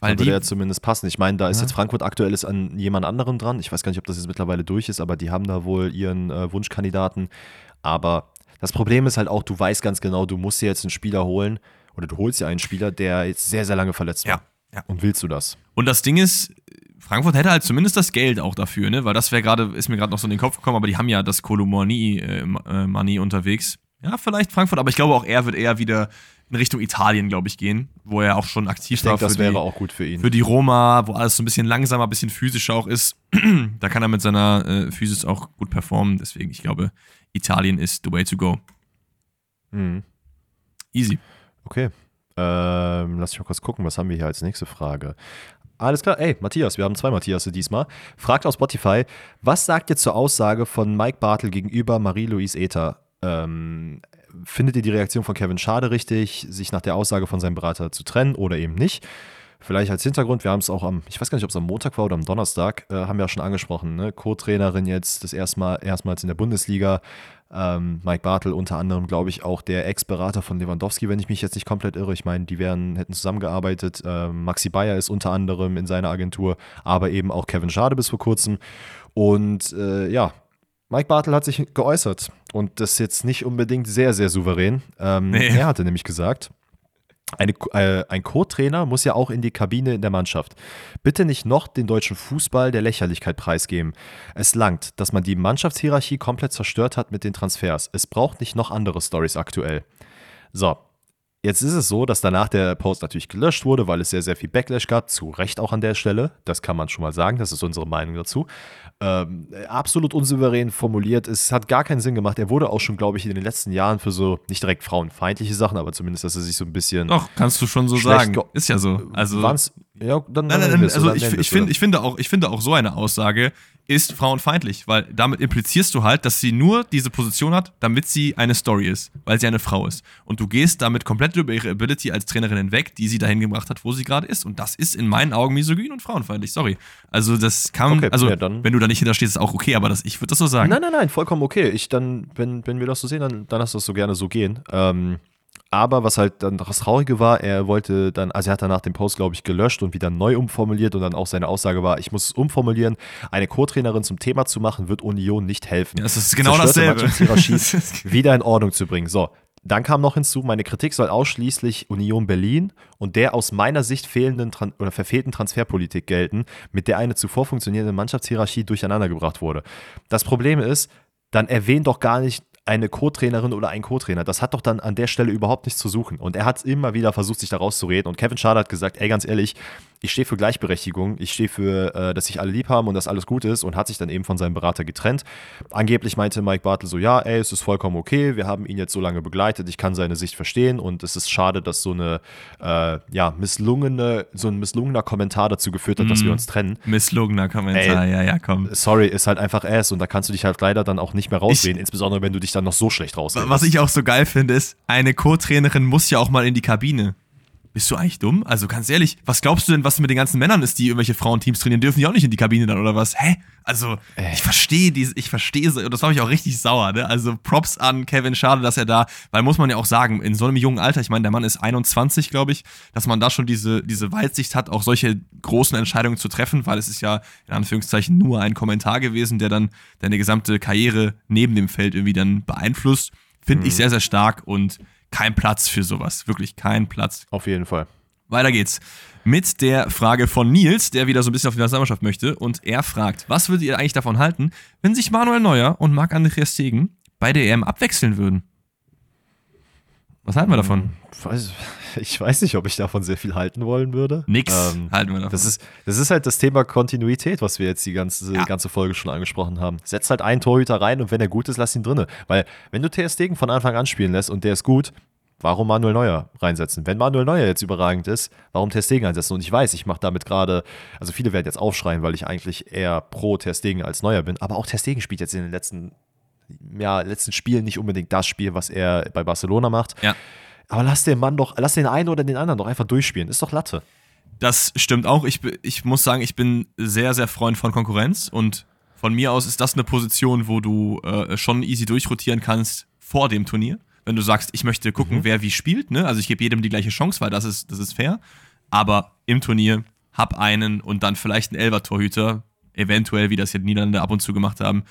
Weil würde ja zumindest passen. Ich meine, da ist ja. jetzt Frankfurt aktuell ist an jemand anderem dran. Ich weiß gar nicht, ob das jetzt mittlerweile durch ist, aber die haben da wohl ihren äh, Wunschkandidaten. Aber das Problem ist halt auch, du weißt ganz genau, du musst dir jetzt einen Spieler holen oder du holst dir einen Spieler, der jetzt sehr, sehr lange verletzt war. Ja. ja. Und willst du das? Und das Ding ist, Frankfurt hätte halt zumindest das Geld auch dafür, ne? Weil das wäre gerade, ist mir gerade noch so in den Kopf gekommen, aber die haben ja das Kolumani äh, äh, Money unterwegs. Ja, vielleicht Frankfurt, aber ich glaube auch er wird eher wieder in Richtung Italien, glaube ich, gehen, wo er auch schon aktiv ich war. Denke, das wäre die, auch gut für ihn. Für die Roma, wo alles so ein bisschen langsamer, ein bisschen physischer auch ist. da kann er mit seiner äh, Physis auch gut performen. Deswegen, ich glaube, Italien ist the way to go. Mhm. Easy. Okay. Ähm, lass mich mal kurz gucken, was haben wir hier als nächste Frage? Alles klar. Ey, Matthias, wir haben zwei Matthias diesmal. Fragt auf Spotify, was sagt ihr zur Aussage von Mike Bartel gegenüber Marie-Louise Ether? Ähm, findet ihr die Reaktion von Kevin Schade richtig, sich nach der Aussage von seinem Berater zu trennen oder eben nicht? Vielleicht als Hintergrund, wir haben es auch am, ich weiß gar nicht, ob es am Montag war oder am Donnerstag, äh, haben wir ja schon angesprochen, ne? Co-Trainerin jetzt das erste Mal, erstmals in der Bundesliga, ähm, Mike Bartel unter anderem, glaube ich, auch der Ex-Berater von Lewandowski, wenn ich mich jetzt nicht komplett irre. Ich meine, die wären, hätten zusammengearbeitet. Ähm, Maxi Bayer ist unter anderem in seiner Agentur, aber eben auch Kevin Schade bis vor kurzem. Und äh, ja, Mike Bartel hat sich geäußert und das jetzt nicht unbedingt sehr, sehr souverän. Ähm, nee. Er hatte nämlich gesagt, eine, äh, ein Co-Trainer muss ja auch in die Kabine in der Mannschaft. Bitte nicht noch den deutschen Fußball der Lächerlichkeit preisgeben. Es langt, dass man die Mannschaftshierarchie komplett zerstört hat mit den Transfers. Es braucht nicht noch andere Stories aktuell. So, Jetzt ist es so, dass danach der Post natürlich gelöscht wurde, weil es sehr, sehr viel Backlash gab. Zu Recht auch an der Stelle. Das kann man schon mal sagen. Das ist unsere Meinung dazu. Ähm, absolut unsouverän formuliert. Es hat gar keinen Sinn gemacht. Er wurde auch schon, glaube ich, in den letzten Jahren für so nicht direkt frauenfeindliche Sachen, aber zumindest, dass er sich so ein bisschen. Doch, kannst du schon so sagen. Ist ja so. Also. Waren's, ja, dann, nein, nein, nein, also ich, ich, find, ich, finde auch, ich finde auch so eine Aussage ist frauenfeindlich, weil damit implizierst du halt, dass sie nur diese Position hat, damit sie eine Story ist, weil sie eine Frau ist. Und du gehst damit komplett über ihre Ability als Trainerin hinweg, die sie dahin gebracht hat, wo sie gerade ist. Und das ist in meinen Augen misogyn und frauenfeindlich, sorry. Also das kann, okay, also ja, wenn du da nicht hinterstehst, ist auch okay, aber das, ich würde das so sagen. Nein, nein, nein, vollkommen okay. Ich dann, wenn, wenn wir das so sehen, dann, dann lass das so gerne so gehen. Ähm, aber was halt dann das Traurige war, er wollte dann, also er hat danach den Post, glaube ich, gelöscht und wieder neu umformuliert und dann auch seine Aussage war, ich muss es umformulieren, eine Co-Trainerin zum Thema zu machen, wird Union nicht helfen. Ja, das ist genau dasselbe. wieder in Ordnung zu bringen. So, dann kam noch hinzu, meine Kritik soll ausschließlich Union Berlin und der aus meiner Sicht fehlenden Tran oder verfehlten Transferpolitik gelten, mit der eine zuvor funktionierende Mannschaftshierarchie durcheinandergebracht wurde. Das Problem ist, dann erwähnt doch gar nicht eine Co-Trainerin oder ein Co-Trainer. Das hat doch dann an der Stelle überhaupt nichts zu suchen. Und er hat immer wieder versucht, sich da rauszureden. Und Kevin Schade hat gesagt, ey, ganz ehrlich, ich stehe für Gleichberechtigung, ich stehe für, äh, dass sich alle lieb haben und dass alles gut ist und hat sich dann eben von seinem Berater getrennt. Angeblich meinte Mike Bartel so, ja, ey, es ist vollkommen okay, wir haben ihn jetzt so lange begleitet, ich kann seine Sicht verstehen und es ist schade, dass so eine, äh, ja, misslungene, so ein misslungener Kommentar dazu geführt hat, mm, dass wir mhm. uns trennen. Misslungener Kommentar, ey, ja, ja, komm. Sorry, ist halt einfach ass und da kannst du dich halt leider dann auch nicht mehr rausreden, ich, insbesondere wenn du dich dann noch so schlecht rausredest. Was ich auch so geil finde, ist, eine Co-Trainerin muss ja auch mal in die Kabine. Bist du eigentlich dumm? Also ganz ehrlich, was glaubst du denn, was mit den ganzen Männern ist, die irgendwelche Frauenteams trainieren? Dürfen die auch nicht in die Kabine dann oder was? Hä? Also, Äh. ich verstehe diese, ich verstehe so, und das mache ich auch richtig sauer, ne? Also Props an Kevin, schade, dass er da, weil muss man ja auch sagen, in so einem jungen Alter, ich meine, der Mann ist 21, glaube ich, dass man da schon diese, diese Weitsicht hat, auch solche großen Entscheidungen zu treffen, weil es ist ja in Anführungszeichen nur ein Kommentar gewesen, der dann deine gesamte Karriere neben dem Feld irgendwie dann beeinflusst. Finde ich sehr, sehr stark und kein Platz für sowas. Wirklich kein Platz. Auf jeden Fall. Weiter geht's mit der Frage von Nils, der wieder so ein bisschen auf die Nationalmannschaft möchte. Und er fragt, was würdet ihr eigentlich davon halten, wenn sich Manuel Neuer und Marc-André Stegen bei der EM abwechseln würden? Was halten wir davon? Weiß, ich weiß nicht, ob ich davon sehr viel halten wollen würde. Nix Ähm, halten wir davon. Das ist, das ist halt das Thema Kontinuität, was wir jetzt die ganze, Ja. ganze Folge schon angesprochen haben. Setz halt einen Torhüter rein und wenn er gut ist, lass ihn drinne. Weil, wenn du TS Stegen von Anfang an spielen lässt und der ist gut, warum Manuel Neuer reinsetzen? Wenn Manuel Neuer jetzt überragend ist, warum TS Stegen einsetzen? Und ich weiß, ich mache damit gerade, also viele werden jetzt aufschreien, weil ich eigentlich eher pro TS Stegen als Neuer bin, aber auch TS Stegen spielt jetzt in den letzten, ja, letzten Spielen nicht unbedingt das Spiel, was er bei Barcelona macht. ja. Aber lass den Mann doch, lass den einen oder den anderen doch einfach durchspielen. Ist doch Latte. Das stimmt auch. Ich, ich muss sagen, ich bin sehr, sehr Freund von Konkurrenz und von mir aus ist das eine Position, wo du äh, schon easy durchrotieren kannst vor dem Turnier. Wenn du sagst, ich möchte gucken, wer wie spielt, ne? Also ich gebe jedem die gleiche Chance, weil das ist, das ist fair. Aber im Turnier hab einen und dann vielleicht einen Elfer-Torhüter, eventuell, wie das jetzt Niederlande ab und zu gemacht haben.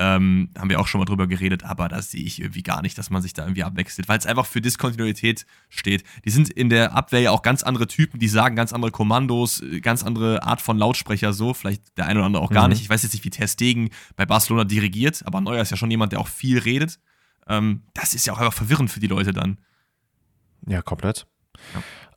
Ähm, haben wir auch schon mal drüber geredet, aber da sehe ich irgendwie gar nicht, dass man sich da irgendwie abwechselt, weil es einfach für Diskontinuität steht. Die sind in der Abwehr ja auch ganz andere Typen, die sagen ganz andere Kommandos, äh, ganz andere Art von Lautsprecher so, vielleicht der eine oder andere auch gar Mhm. nicht. Ich weiß jetzt nicht, wie Ter Stegen bei Barcelona dirigiert, aber Neuer ist ja schon jemand, der auch viel redet. Ähm, das ist ja auch einfach verwirrend für die Leute dann. Ja, komplett.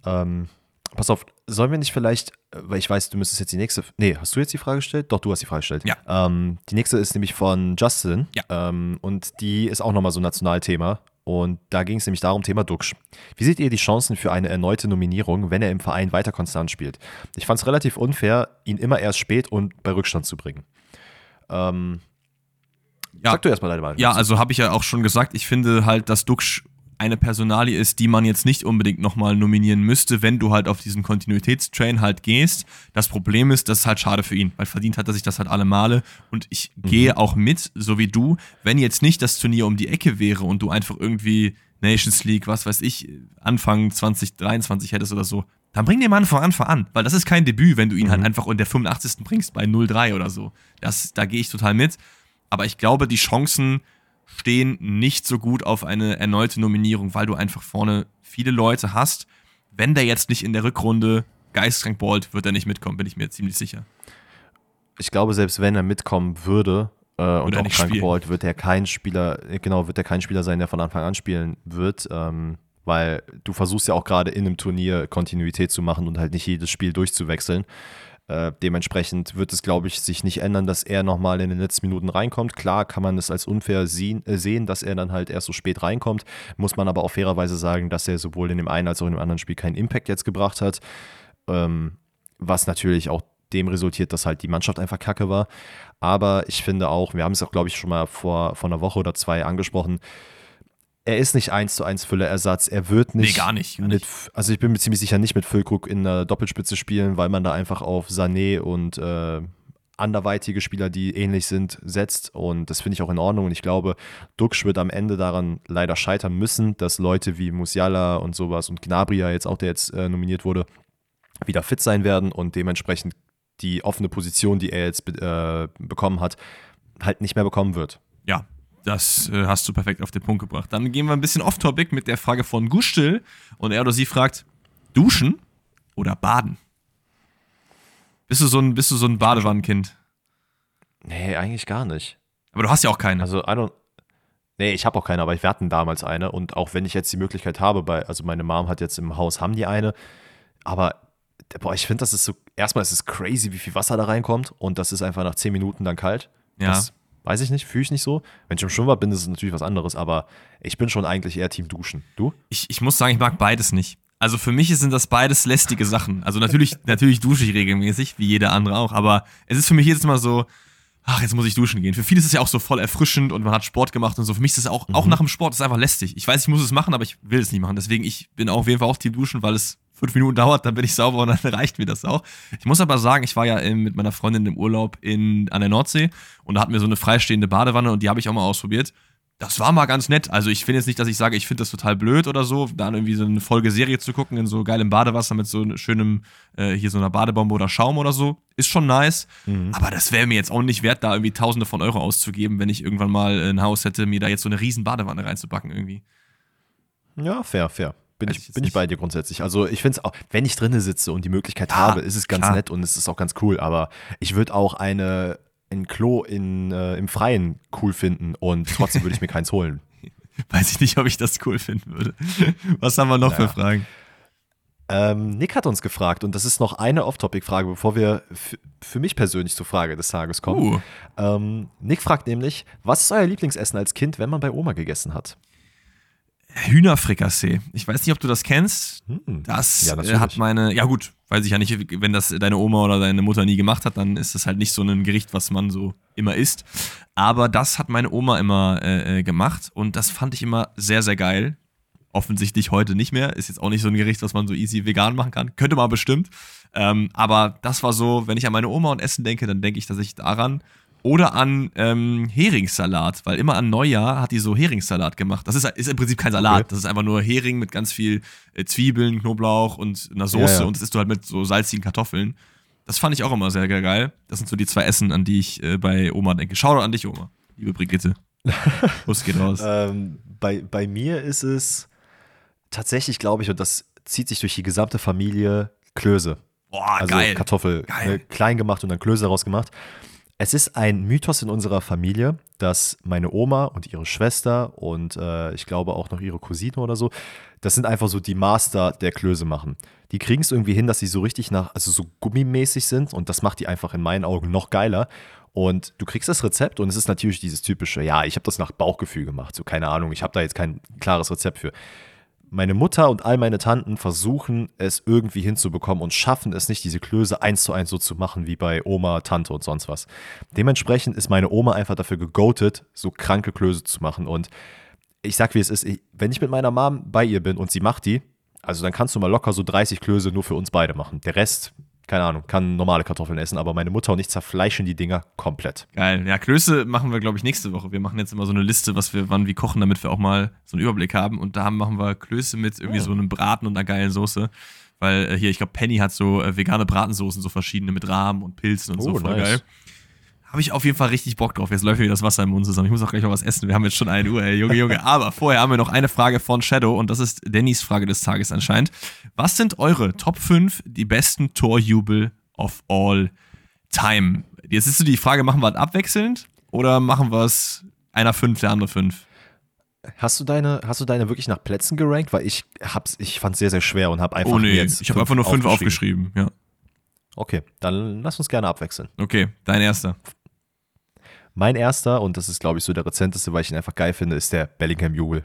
Ähm, pass auf, sollen wir nicht vielleicht, weil ich weiß, du müsstest jetzt die nächste. Nee, hast du jetzt die Frage gestellt? Doch, du hast die Frage gestellt. Ja. Ähm, die nächste ist nämlich von Justin. Ja. Ähm, und die ist auch nochmal so ein Nationalthema. Und da ging es nämlich darum, Thema Duxch. Wie seht ihr die Chancen für eine erneute Nominierung, wenn er im Verein weiter konstant spielt? Ich fand es relativ unfair, ihn immer erst spät und bei Rückstand zu bringen. Ähm, Ja. Sag du erstmal deine Meinung. Ja, also habe ich ja auch schon gesagt, ich finde halt, dass Duxch eine Personalie ist, die man jetzt nicht unbedingt nochmal nominieren müsste, wenn du halt auf diesen Kontinuitätstrain halt gehst. Das Problem ist, das ist halt schade für ihn, weil verdient hat er sich das halt alle Male. Und ich gehe auch mit, so wie du, wenn jetzt nicht das Turnier um die Ecke wäre und du einfach irgendwie Nations League, was weiß ich, Anfang 2023 hättest oder so, dann bring den Mann von Anfang an, weil das ist kein Debüt, wenn du ihn halt einfach in der 85. bringst bei 0-3 oder so. Das, da gehe ich total mit. Aber ich glaube, die Chancen stehen nicht so gut auf eine erneute Nominierung, weil du einfach vorne viele Leute hast. Wenn der jetzt nicht in der Rückrunde geistkrank ballt, wird er nicht mitkommen, bin ich mir ziemlich sicher. ich glaube, selbst wenn er mitkommen würde äh, und auch krank ballt, wird er kein Spieler, genau, wird er kein Spieler sein, der von Anfang an spielen wird, ähm, weil du versuchst ja auch gerade in einem Turnier Kontinuität zu machen und halt nicht jedes Spiel durchzuwechseln. Äh, dementsprechend wird es, glaube ich, sich nicht ändern, dass er nochmal in den letzten Minuten reinkommt. Klar kann man es als unfair sehen, äh, sehen, dass er dann halt erst so spät reinkommt. Muss man aber auch fairerweise sagen, dass er sowohl in dem einen als auch in dem anderen Spiel keinen Impact jetzt gebracht hat. Ähm, was natürlich auch dem resultiert, dass halt die Mannschaft einfach kacke war. Aber ich finde auch, wir haben es auch, glaube ich, schon mal vor, vor einer Woche oder zwei angesprochen, er ist nicht eins zu eins Füllerersatz. Er wird nicht. Nee, gar nicht, gar mit, also ich bin mir ziemlich sicher nicht mit Füllkrug in der Doppelspitze spielen, weil man da einfach auf Sané und äh, anderweitige Spieler, die ähnlich sind, setzt. Und das finde ich auch in Ordnung. Und ich glaube, Duxch wird am Ende daran leider scheitern müssen, dass Leute wie Musiala und sowas und Gnabry jetzt auch, der jetzt äh, nominiert wurde, wieder fit sein werden und dementsprechend die offene Position, die er jetzt äh, bekommen hat, halt nicht mehr bekommen wird. Ja, das äh, hast du perfekt auf den Punkt gebracht. Dann gehen wir ein bisschen off-topic mit der Frage von Gustil. Und er oder sie fragt: Duschen oder baden? Bist du so ein, bist du so ein Badewannenkind? Nee, eigentlich gar nicht. Aber du hast ja auch keine. Also, I don't. Nee, ich habe auch keine, aber ich hatten damals eine. Und auch wenn ich jetzt die Möglichkeit habe, bei, also meine Mom hat jetzt im Haus, haben die eine. Aber, boah, ich finde, das ist so, erstmal ist es crazy, wie viel Wasser da reinkommt. Und das ist einfach nach 10 Minuten dann kalt. Ja. Das weiß ich nicht, fühle ich nicht so. Wenn ich im Schwimmbad bin, ist es natürlich was anderes. Aber ich bin schon eigentlich eher Team Duschen. Du? ich, ich muss sagen, ich mag beides nicht. Also für mich sind das beides lästige Sachen. Also natürlich, natürlich dusche ich regelmäßig, wie jeder andere auch, aber es ist für mich jedes Mal so, ach, jetzt muss ich duschen gehen. Für viele ist es ja auch so voll erfrischend und man hat Sport gemacht und so. Für mich ist es auch, auch nach dem Sport ist es einfach lästig. Ich weiß, ich muss es machen, aber ich will es nicht machen. Deswegen, ich bin auf jeden Fall auch Team Duschen, weil es fünf Minuten dauert, dann bin ich sauber und dann reicht mir das auch. Ich muss aber sagen, ich war ja mit meiner Freundin im Urlaub in, an der Nordsee und da hatten wir so eine freistehende Badewanne und die habe ich auch mal ausprobiert das war mal ganz nett. Also ich finde jetzt nicht, dass ich sage, ich finde das total blöd oder so, dann irgendwie so eine Folge Serie zu gucken in so geilem Badewasser mit so schönem, äh, hier so einer Badebombe oder Schaum oder so. Ist schon nice. Mhm. Aber das wäre mir jetzt auch nicht wert, da irgendwie Tausende von Euro auszugeben, wenn ich irgendwann mal ein Haus hätte, mir da jetzt so eine riesen Badewanne reinzubacken irgendwie. Ja, fair, fair. Bin, ich, bin ich bei dir grundsätzlich. Also ich finde es auch, wenn ich drinnen sitze und die Möglichkeit ja, habe, ist es ganz klar. nett und es ist auch ganz cool. Aber ich würde auch eine ein Klo in, äh, im Freien cool finden und trotzdem würde ich mir keins holen. Weiß ich nicht, ob ich das cool finden würde. Was haben wir noch naja. für Fragen? Ähm, Nick hat uns gefragt, und das ist noch eine Off-Topic-Frage, bevor wir für mich persönlich zur Frage des Tages kommen. Uh. Ähm, Nick fragt nämlich, was ist euer Lieblingsessen als Kind, wenn man bei Oma gegessen hat? Hühnerfrikassee. Ich weiß nicht, ob du das kennst. Hm. Das ja, äh, hat meine, ja gut, weiß ich ja nicht, wenn das deine Oma oder deine Mutter nie gemacht hat, dann ist das halt nicht so ein Gericht, was man so immer isst. Aber das hat meine Oma immer äh, äh, gemacht und das fand ich immer sehr, sehr geil. Offensichtlich heute nicht mehr. Ist jetzt auch nicht so ein Gericht, was man so easy vegan machen kann. Könnte man bestimmt. Ähm, aber das war so, wenn ich an meine Oma und Essen denke, dann denke ich tatsächlich daran. Oder an ähm, Heringssalat, weil immer an Neujahr hat die so Heringssalat gemacht. Das ist, ist im Prinzip kein Salat, okay. das ist einfach nur Hering mit ganz viel äh, Zwiebeln, Knoblauch und einer Soße ja, ja. und das isst du halt mit so salzigen Kartoffeln. Das fand ich auch immer sehr, sehr geil. Das sind so die zwei Essen, an die ich äh, bei Oma denke. Schau doch an dich, Oma, liebe Brigitte. Bus geht raus. ähm, bei, bei mir ist es tatsächlich, glaube ich, und das zieht sich durch die gesamte Familie, Klöße. Boah, also geil. Kartoffel geil. Äh, klein gemacht und dann Klöße rausgemacht. Es ist ein Mythos in unserer Familie, dass meine Oma und ihre Schwester und äh, ich glaube auch noch ihre Cousine oder so, das sind einfach so die Master der Klöße machen. Die kriegen es irgendwie hin, dass sie so richtig nach, also so gummimäßig sind und das macht die einfach in meinen Augen noch geiler. Und du kriegst das Rezept und es ist natürlich dieses typische, ja, ich habe das nach Bauchgefühl gemacht, so keine Ahnung, ich habe da jetzt kein klares Rezept für meine Mutter und all meine Tanten versuchen es irgendwie hinzubekommen und schaffen es nicht, diese Klöße eins zu eins so zu machen wie bei Oma, Tante und sonst was. Dementsprechend ist meine Oma einfach dafür gegoatet, so kranke Klöße zu machen. Und ich sag, wie es ist, wenn ich mit meiner Mom bei ihr bin und sie macht die, also dann kannst du mal locker so 30 Klöße nur für uns beide machen. Der Rest keine Ahnung, kann normale Kartoffeln essen, aber meine Mutter und ich zerfleischen die Dinger komplett. Geil. Ja, Klöße machen wir, glaube ich, nächste Woche. Wir machen jetzt immer so eine Liste, was wir, wann wir kochen, damit wir auch mal so einen Überblick haben. Und da machen wir Klöße mit irgendwie oh. so einem Braten und einer geilen Soße. Weil äh, hier, ich glaube, Penny hat so äh, vegane Bratensoßen, so verschiedene mit Rahmen und Pilzen und oh, so. Voll nice. geil. Habe ich auf jeden Fall richtig Bock drauf. Jetzt läuft mir das Wasser im Mund zusammen. Ich muss auch gleich mal was essen. Wir haben jetzt schon eine Uhr, ey, Junge, Junge. Aber vorher haben wir noch eine Frage von Shadow und das ist Dannys Frage des Tages anscheinend. Was sind eure Top 5 die besten Torjubel of all time. Jetzt ist so die Frage, machen wir es abwechselnd oder machen wir es einer fünf, der andere fünf? Hast du deine, hast du deine wirklich nach Plätzen gerankt? Weil ich hab's, ich fand es sehr, sehr schwer und habe einfach oh, nee. jetzt. Ich habe einfach nur fünf aufgeschrieben. aufgeschrieben, ja. Okay, dann lass uns gerne abwechseln. Okay, dein erster. Mein erster, und das ist, glaube ich, so der rezenteste, weil ich ihn einfach geil finde, ist der Bellingham-Jubel.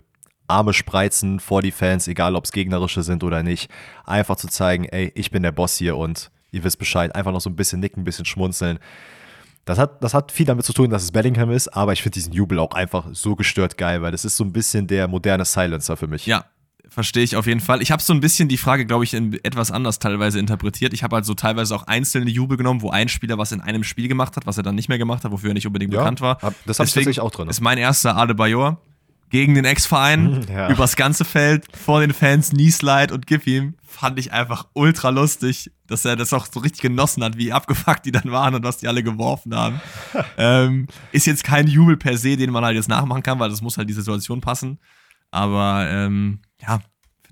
Arme spreizen vor die Fans, egal ob es gegnerische sind oder nicht. Einfach zu zeigen, ey, ich bin der Boss hier und ihr wisst Bescheid, einfach noch so ein bisschen nicken, ein bisschen schmunzeln. Das hat, das hat viel damit zu tun, dass es Bellingham ist, aber ich finde diesen Jubel auch einfach so gestört geil, weil das ist so ein bisschen der moderne Silencer für mich. Ja, verstehe ich auf jeden Fall. Ich habe so ein bisschen die Frage, glaube ich, etwas anders teilweise interpretiert. Ich habe halt so teilweise auch einzelne Jubel genommen, wo ein Spieler was in einem Spiel gemacht hat, was er dann nicht mehr gemacht hat, wofür er nicht unbedingt ja, bekannt war. Das habe ich tatsächlich auch drin. Ist mein erster Adebayor gegen den Ex-Verein, ja. übers ganze Feld, vor den Fans, Knee Slide und gib ihm, fand ich einfach ultra lustig, dass er das auch so richtig genossen hat, wie abgefuckt die dann waren und was die alle geworfen haben. ähm, ist jetzt kein Jubel per se, den man halt jetzt nachmachen kann, weil das muss halt die Situation passen. Aber ähm, ja,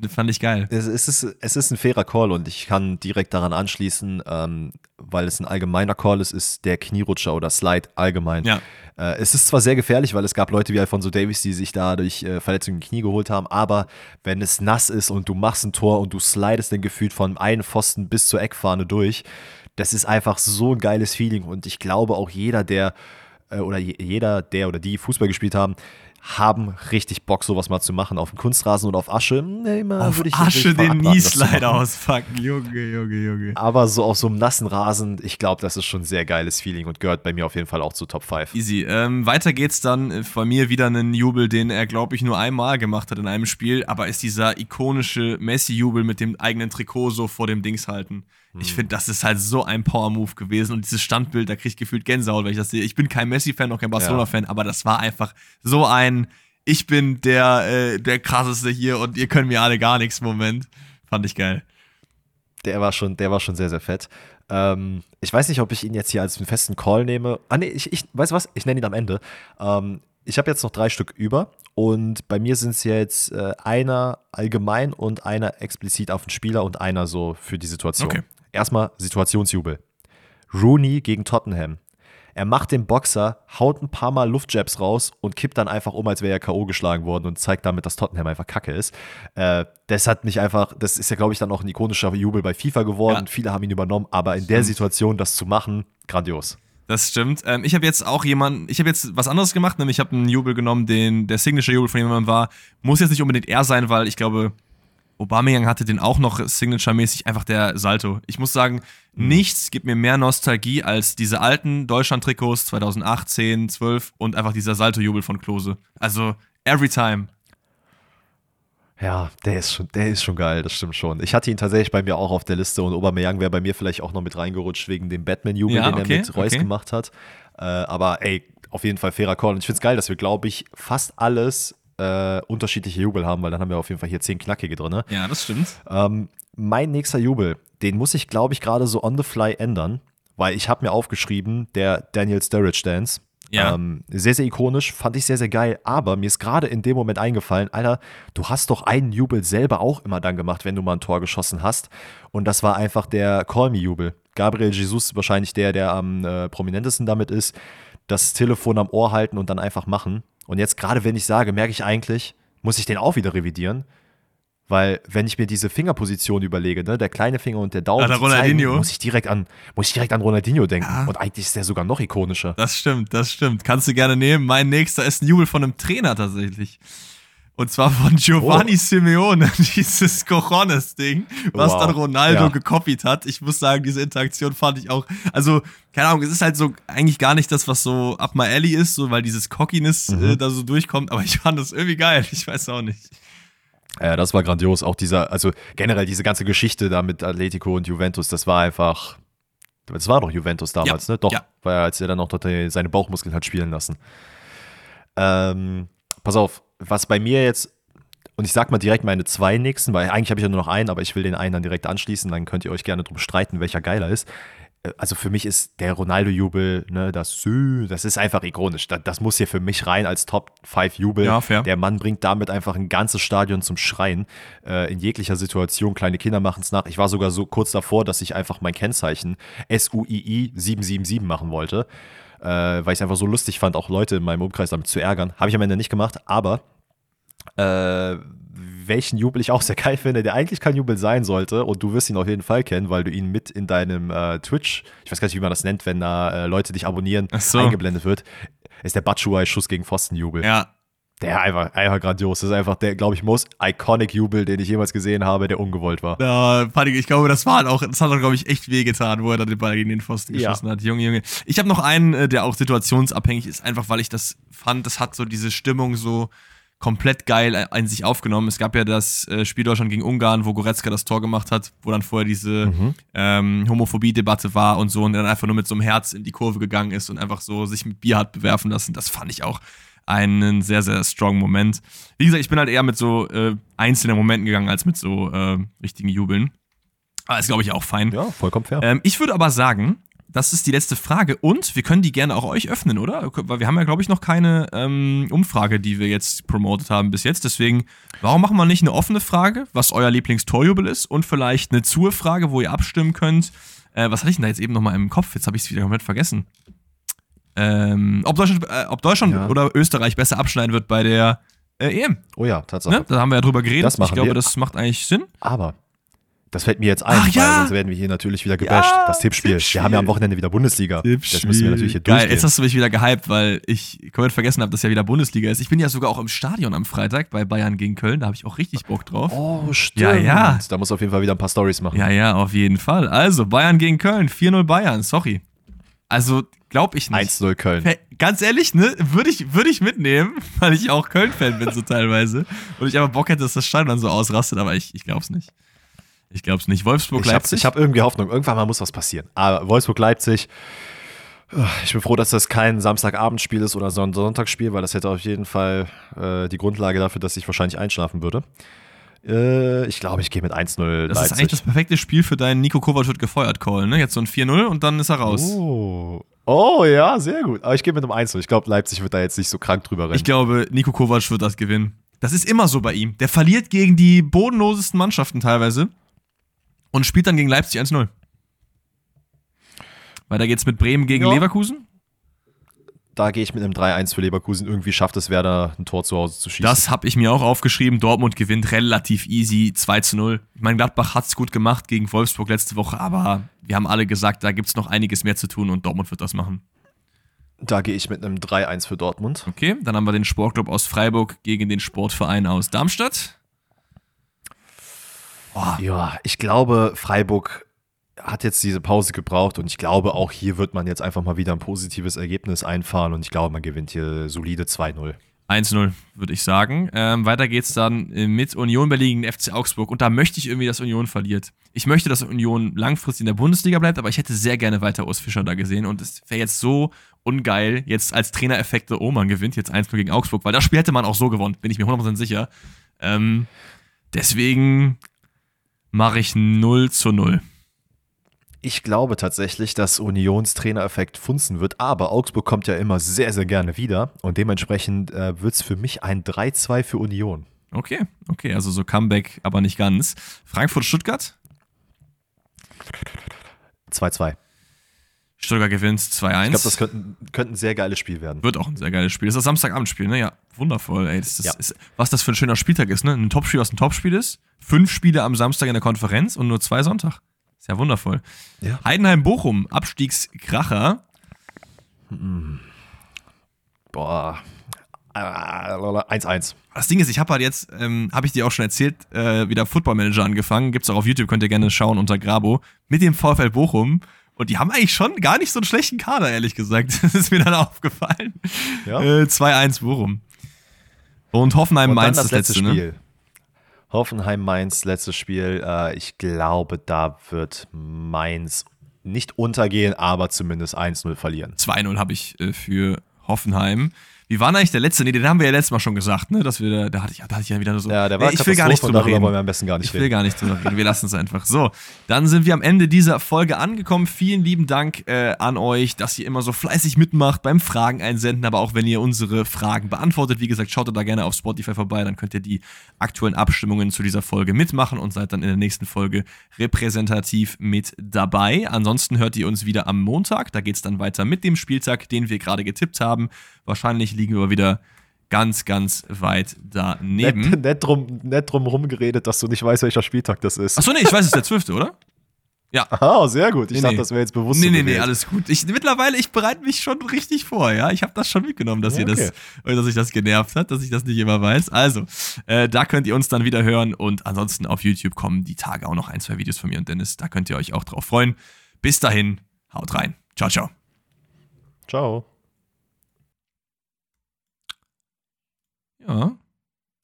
fand ich geil. Es ist, es ist ein fairer Call und ich kann direkt daran anschließen, ähm, weil es ein allgemeiner Call ist, ist der Knierutscher oder Slide allgemein. Ja. Äh, es ist zwar sehr gefährlich, weil es gab Leute wie Alfonso Davis, die sich da durch äh, Verletzungen im Knie geholt haben, aber wenn es nass ist und du machst ein Tor und du slidest dann gefühlt von einem Pfosten bis zur Eckfahne durch, das ist einfach so ein geiles Feeling und ich glaube auch jeder, der äh, oder jeder, der oder die Fußball gespielt haben, haben richtig Bock, sowas mal zu machen. Auf dem Kunstrasen oder auf Asche. Nee, mal auf würde ich Asche den davon abraten, das zu Nieslide machen. auspacken. Junge, Junge, Junge. Aber so auf so einem nassen Rasen, ich glaube, das ist schon ein sehr geiles Feeling und gehört bei mir auf jeden Fall auch zu Top 5. Easy. Ähm, weiter geht's dann äh, bei mir wieder einen Jubel, den er, glaube ich, nur einmal gemacht hat in einem Spiel, aber ist dieser ikonische Messi-Jubel mit dem eigenen Trikot so vor dem Dings halten. Ich finde, das ist halt so ein Power-Move gewesen und dieses Standbild, da kriege ich gefühlt Gänsehaut, weil ich das sehe. Ich bin kein Messi-Fan, auch kein Barcelona-Fan, aber das war einfach so ein Ich bin der, äh, der krasseste hier und ihr könnt mir alle gar nichts Moment. Fand ich geil. Der war schon, der war schon sehr, sehr fett. Ähm, ich weiß nicht, ob ich ihn jetzt hier als einen festen Call nehme. Ah, nee, ich, ich weiß was, ich nenne ihn am Ende. Ähm, ich habe jetzt noch drei Stück über und bei mir sind es jetzt äh, einer allgemein und einer explizit auf den Spieler und einer so für die Situation. Okay. Erstmal Situationsjubel. Rooney gegen Tottenham. Er macht den Boxer, haut ein paar Mal Luftjabs raus und kippt dann einfach um, als wäre er K.O. geschlagen worden und zeigt damit, dass Tottenham einfach kacke ist. Äh, das hat mich einfach, das ist ja, glaube ich, dann auch ein ikonischer Jubel bei FIFA geworden. Ja. Viele haben ihn übernommen, aber in der Situation das zu machen, grandios. Das stimmt. Ähm, ich habe jetzt auch jemanden, ich habe jetzt was anderes gemacht, nämlich ich habe einen Jubel genommen, den der Signature-Jubel von jemandem war. Muss jetzt nicht unbedingt er sein, weil ich glaube, Aubameyang hatte den auch noch Signature-mäßig, einfach der Salto. Ich muss sagen, nichts gibt mir mehr Nostalgie als diese alten Deutschland-Trikots 2018, 12 und einfach dieser Salto-Jubel von Klose. Also, every time. Ja, der ist schon, der ist schon geil, das stimmt schon. Ich hatte ihn tatsächlich bei mir auch auf der Liste und Aubameyang wäre bei mir vielleicht auch noch mit reingerutscht wegen dem Batman-Jubel, Ja, den okay, er mit Reus okay. gemacht hat. Äh, aber ey, auf jeden Fall fairer Call. Und ich finde es geil, dass wir, glaube ich, fast alles äh, unterschiedliche Jubel haben, weil dann haben wir auf jeden Fall hier zehn knackige drin. Ja, das stimmt. Ähm, mein nächster Jubel, den muss ich, glaube ich, gerade so on the fly ändern, weil ich habe mir aufgeschrieben, der Daniel Sturridge Dance. Ja. Ähm, sehr, sehr ikonisch, fand ich sehr, sehr geil. Aber mir ist gerade in dem Moment eingefallen, Alter, du hast doch einen Jubel selber auch immer dann gemacht, wenn du mal ein Tor geschossen hast. Und das war einfach der Call Me-Jubel. Gabriel Jesus ist wahrscheinlich der, der am äh, prominentesten damit ist. Das Telefon am Ohr halten und dann einfach machen. Und jetzt gerade, wenn ich sage, merke ich eigentlich, muss ich den auch wieder revidieren. Weil, wenn ich mir diese Fingerposition überlege, ne, der kleine Finger und der Daumen, Ah, der die zeigen, muss ich direkt an, muss ich direkt an Ronaldinho denken. Ja. Und eigentlich ist der sogar noch ikonischer. Das stimmt, das stimmt. Kannst du gerne nehmen. Mein nächster ist ein Jubel von einem Trainer tatsächlich. Und zwar von Giovanni Oh. Simeone, dieses Cojones-Ding, was Wow. dann Ronaldo Ja. gekopiert hat. Ich muss sagen, diese Interaktion fand ich auch, also, keine Ahnung, es ist halt so eigentlich gar nicht das, was so up my alley ist, so, weil dieses Cockiness Mhm. äh, da so durchkommt, aber ich fand das irgendwie geil. Ich weiß auch nicht. Ja, das war grandios. Auch dieser, also generell diese ganze Geschichte da mit Atletico und Juventus, das war einfach. Das war doch Juventus damals, Ja, ne? Doch, ja. weil als er dann noch dort äh, seine Bauchmuskeln hat spielen lassen. Ähm, pass auf, was bei mir jetzt, und ich sag mal direkt meine zwei nächsten, weil eigentlich habe ich ja nur noch einen, aber ich will den einen dann direkt anschließen, dann könnt ihr euch gerne drum streiten, welcher geiler ist. Äh, Also für mich ist der Ronaldo-Jubel, ne, das Sü, das ist einfach ikonisch. Das, das muss hier für mich rein als Top 5 Jubel. Ja. Der Mann bringt damit einfach ein ganzes Stadion zum Schreien. Äh, in jeglicher Situation. Kleine Kinder machen es nach. Ich war sogar so kurz davor, dass ich einfach mein Kennzeichen SUII 777 machen wollte. Äh, weil ich es einfach so lustig fand, auch Leute in meinem Umkreis damit zu ärgern. Habe ich am Ende nicht gemacht, aber äh, welchen Jubel ich auch sehr geil finde, der eigentlich kein Jubel sein sollte und du wirst ihn auf jeden Fall kennen, weil du ihn mit in deinem äh, Twitch, ich weiß gar nicht, wie man das nennt, wenn da äh, Leute dich abonnieren, so. eingeblendet wird, ist der Batshuayi-Schuss gegen Pfosten-Jubel. Ja, Der einfach, einfach grandios. Das ist einfach der, glaube ich, most iconic Jubel, den ich jemals gesehen habe, der ungewollt war. Ja, Panik, ich glaube, das war auch, das hat auch, glaube ich, echt wehgetan, wo er dann den Ball gegen den Pfosten Ja. geschossen hat. Junge, Junge. Ich habe noch einen, äh, der auch situationsabhängig ist, einfach weil ich das fand, das hat so diese Stimmung so komplett geil in sich aufgenommen. Es gab ja das äh, Spiel Deutschland gegen Ungarn, wo Goretzka das Tor gemacht hat, wo dann vorher diese Mhm. ähm, Homophobie-Debatte war und so und er dann einfach nur mit so einem Herz in die Kurve gegangen ist und einfach so sich mit Bier hat bewerfen lassen. Das fand ich auch einen sehr, sehr strong Moment. Wie gesagt, ich bin halt eher mit so äh, einzelnen Momenten gegangen, als mit so äh, richtigen Jubeln. Aber ist, glaube ich, auch fein. Ja, vollkommen fair. Ähm, ich würde aber sagen, das ist die letzte Frage und wir können die gerne auch euch öffnen, oder? Weil wir haben ja, glaube ich, noch keine ähm, Umfrage, die wir jetzt promotet haben bis jetzt. Deswegen, warum machen wir nicht eine offene Frage, was euer Lieblingstorjubel ist und vielleicht eine Zur-Frage, wo ihr abstimmen könnt. Äh, was hatte ich denn da jetzt eben nochmal im Kopf? Jetzt habe ich es wieder komplett vergessen. Ähm, ob Deutschland, äh, ob Deutschland Ja. oder Österreich besser abschneiden wird bei der äh, EM. oh ja, Tatsache. Ne? Da haben wir ja drüber geredet. Das machen ich glaube, wir. das macht eigentlich Sinn. Aber das fällt mir jetzt ein, Ach, ja. weil sonst werden wir hier natürlich wieder gebasht. Ja, das Tippspiel. Tippspiel. Wir haben ja am Wochenende wieder Bundesliga. Das müssen wir natürlich hier Geil, durchgehen. jetzt hast du mich wieder gehypt, weil ich komplett vergessen habe, dass ja wieder Bundesliga ist. Ich bin ja sogar auch im Stadion am Freitag bei Bayern gegen Köln, da habe ich auch richtig Bock drauf. oh, stimmt. Ja, ja. Da muss auf jeden Fall wieder ein paar Stories machen. Ja, ja, auf jeden Fall. Also, Bayern gegen Köln, 4-0 Bayern, sorry. Also, glaub ich nicht. 1-0 Köln. Ganz ehrlich, ne, würde ich, würd ich mitnehmen, weil ich auch Köln-Fan bin, so teilweise. Und ich aber Bock hätte, dass das Stadion dann so ausrastet, aber ich, ich glaub's nicht. Ich glaub's nicht. Ich habe Wolfsburg-Leipzig. ich hab irgendwie Hoffnung. Irgendwann mal muss was passieren. Aber Wolfsburg-Leipzig, ich bin froh, dass das kein Samstagabendspiel ist oder so ein Sonntagsspiel, weil das hätte auf jeden Fall äh, die Grundlage dafür, dass ich wahrscheinlich einschlafen würde. Äh, ich glaube, ich gehe mit 1-0 das ist Leipzig. eigentlich das perfekte Spiel für deinen Nico Kovac wird gefeuert Call, ne? Jetzt so ein 4-0 und dann ist er raus. Oh. oh, ja, sehr gut. Aber ich gehe mit einem 1-0. Ich glaube, Leipzig wird da jetzt nicht so krank drüber rennen. Ich glaube, Nico Kovac wird das gewinnen. Das ist immer so bei ihm. Der verliert gegen die bodenlosesten Mannschaften teilweise und spielt dann gegen Leipzig 1-0. Weiter geht's mit Bremen gegen Ja. Leverkusen. da gehe ich mit einem 3-1 für Leverkusen. Irgendwie schafft es Werder, ein Tor zu Hause zu schießen. Das habe ich mir auch aufgeschrieben. Dortmund gewinnt relativ easy 2 zu 0. Ich meine, Gladbach hat es gut gemacht gegen Wolfsburg letzte Woche, aber wir haben alle gesagt, da gibt es noch einiges mehr zu tun und Dortmund wird das machen. da gehe ich mit einem 3-1 für Dortmund. Okay, dann haben wir den Sportclub aus Freiburg gegen den Sportverein aus Darmstadt. Boah, Ja, ich glaube, Freiburg hat jetzt diese Pause gebraucht und ich glaube, auch hier wird man jetzt einfach mal wieder ein positives Ergebnis einfahren und ich glaube, man gewinnt hier solide 2-0. 1-0, würde ich sagen. Ähm, weiter geht's dann äh, mit Union Berlin gegen FC Augsburg. Und da möchte ich irgendwie, dass Union verliert. Ich möchte, dass Union langfristig in der Bundesliga bleibt, aber ich hätte sehr gerne weiter Urs Fischer da gesehen. Und es wäre jetzt so ungeil, jetzt als Trainereffekte, oh, man gewinnt jetzt 1-0 gegen Augsburg, weil das Spiel hätte man auch so gewonnen, bin ich mir 100% sicher. Ähm, deswegen mache ich 0 zu 0. Ich glaube tatsächlich, dass Unions Trainereffekt funzen wird, aber Augsburg kommt ja immer sehr, sehr gerne wieder und dementsprechend äh, wird es für mich ein 3-2 für Union. Okay, okay, also so Comeback, aber nicht ganz. Frankfurt-Stuttgart? 2-2. Stuttgart gewinnt 2-1. Ich glaube, das könnte, könnte ein sehr geiles Spiel werden. Wird auch ein sehr geiles Spiel. Das ist das Samstagabendspiel, ne? Ja, wundervoll, ey. Das ist, Ja. ist, was das für ein schöner Spieltag ist, ne? Ein Topspiel, was ein Topspiel ist. Fünf Spiele am Samstag in der Konferenz und nur zwei Sonntag. Ist ja wundervoll. Ja. Heidenheim-Bochum, Abstiegskracher. Boah. Äh, 1-1. Das Ding ist, ich habe halt jetzt, ähm, habe ich dir auch schon erzählt, äh, wieder Football Manager angefangen. Gibt's auch auf YouTube, könnt ihr gerne schauen unter Grabo. Mit dem VfL Bochum. Und die haben eigentlich schon gar nicht so einen schlechten Kader, ehrlich gesagt. Das ist mir dann aufgefallen. Ja. Äh, 2-1 Bochum. Und Hoffenheim Mainz das letzte ne? Spiel. Hoffenheim-Mainz, letztes Spiel. Äh, ich glaube, da wird Mainz nicht untergehen, aber zumindest 1-0 verlieren. 2-0 habe ich äh, für Hoffenheim. Wie war eigentlich der letzte? Nee, den haben wir ja letztes Mal schon gesagt, ne? Dass wir da, da hatte ich, da hatte ich ja wieder so. Ja, der war Nee, ich will gar nicht drüber reden. wollen wir am besten gar nicht Ich will reden. gar nicht drüber reden. Wir lassen es einfach. So, dann sind wir am Ende dieser Folge angekommen. Vielen lieben Dank äh, an euch, dass ihr immer so fleißig mitmacht beim Fragen einsenden, aber auch wenn ihr unsere Fragen beantwortet. Wie gesagt, schaut da gerne auf Spotify vorbei, dann könnt ihr die aktuellen Abstimmungen zu dieser Folge mitmachen und seid dann in der nächsten Folge repräsentativ mit dabei. Ansonsten hört ihr uns wieder am Montag. Da geht es dann weiter mit dem Spieltag, den wir gerade getippt haben. Wahrscheinlich liegen wir wieder ganz, ganz weit daneben. Nett, nett, drum, nett drum rumgeredet, dass du nicht weißt, welcher Spieltag das ist. Achso, nee, ich weiß, es ist der 12., oder? Ja. Ah, sehr gut. Ich Nee, dachte, nee. das wäre jetzt bewusst Nee, nee, nee, gewählt. alles gut. Ich, mittlerweile, ich bereite mich schon richtig vor, ja. Ich habe das schon mitgenommen, dass Ja, ihr okay. das, dass ich das genervt hat, dass ich das nicht immer weiß. Also, äh, da könnt ihr uns dann wieder hören und ansonsten auf YouTube kommen die Tage auch noch ein, zwei Videos von mir und Dennis. Da könnt ihr euch auch drauf freuen. Bis dahin, haut rein. Ciao, ciao. Ciao. Ja,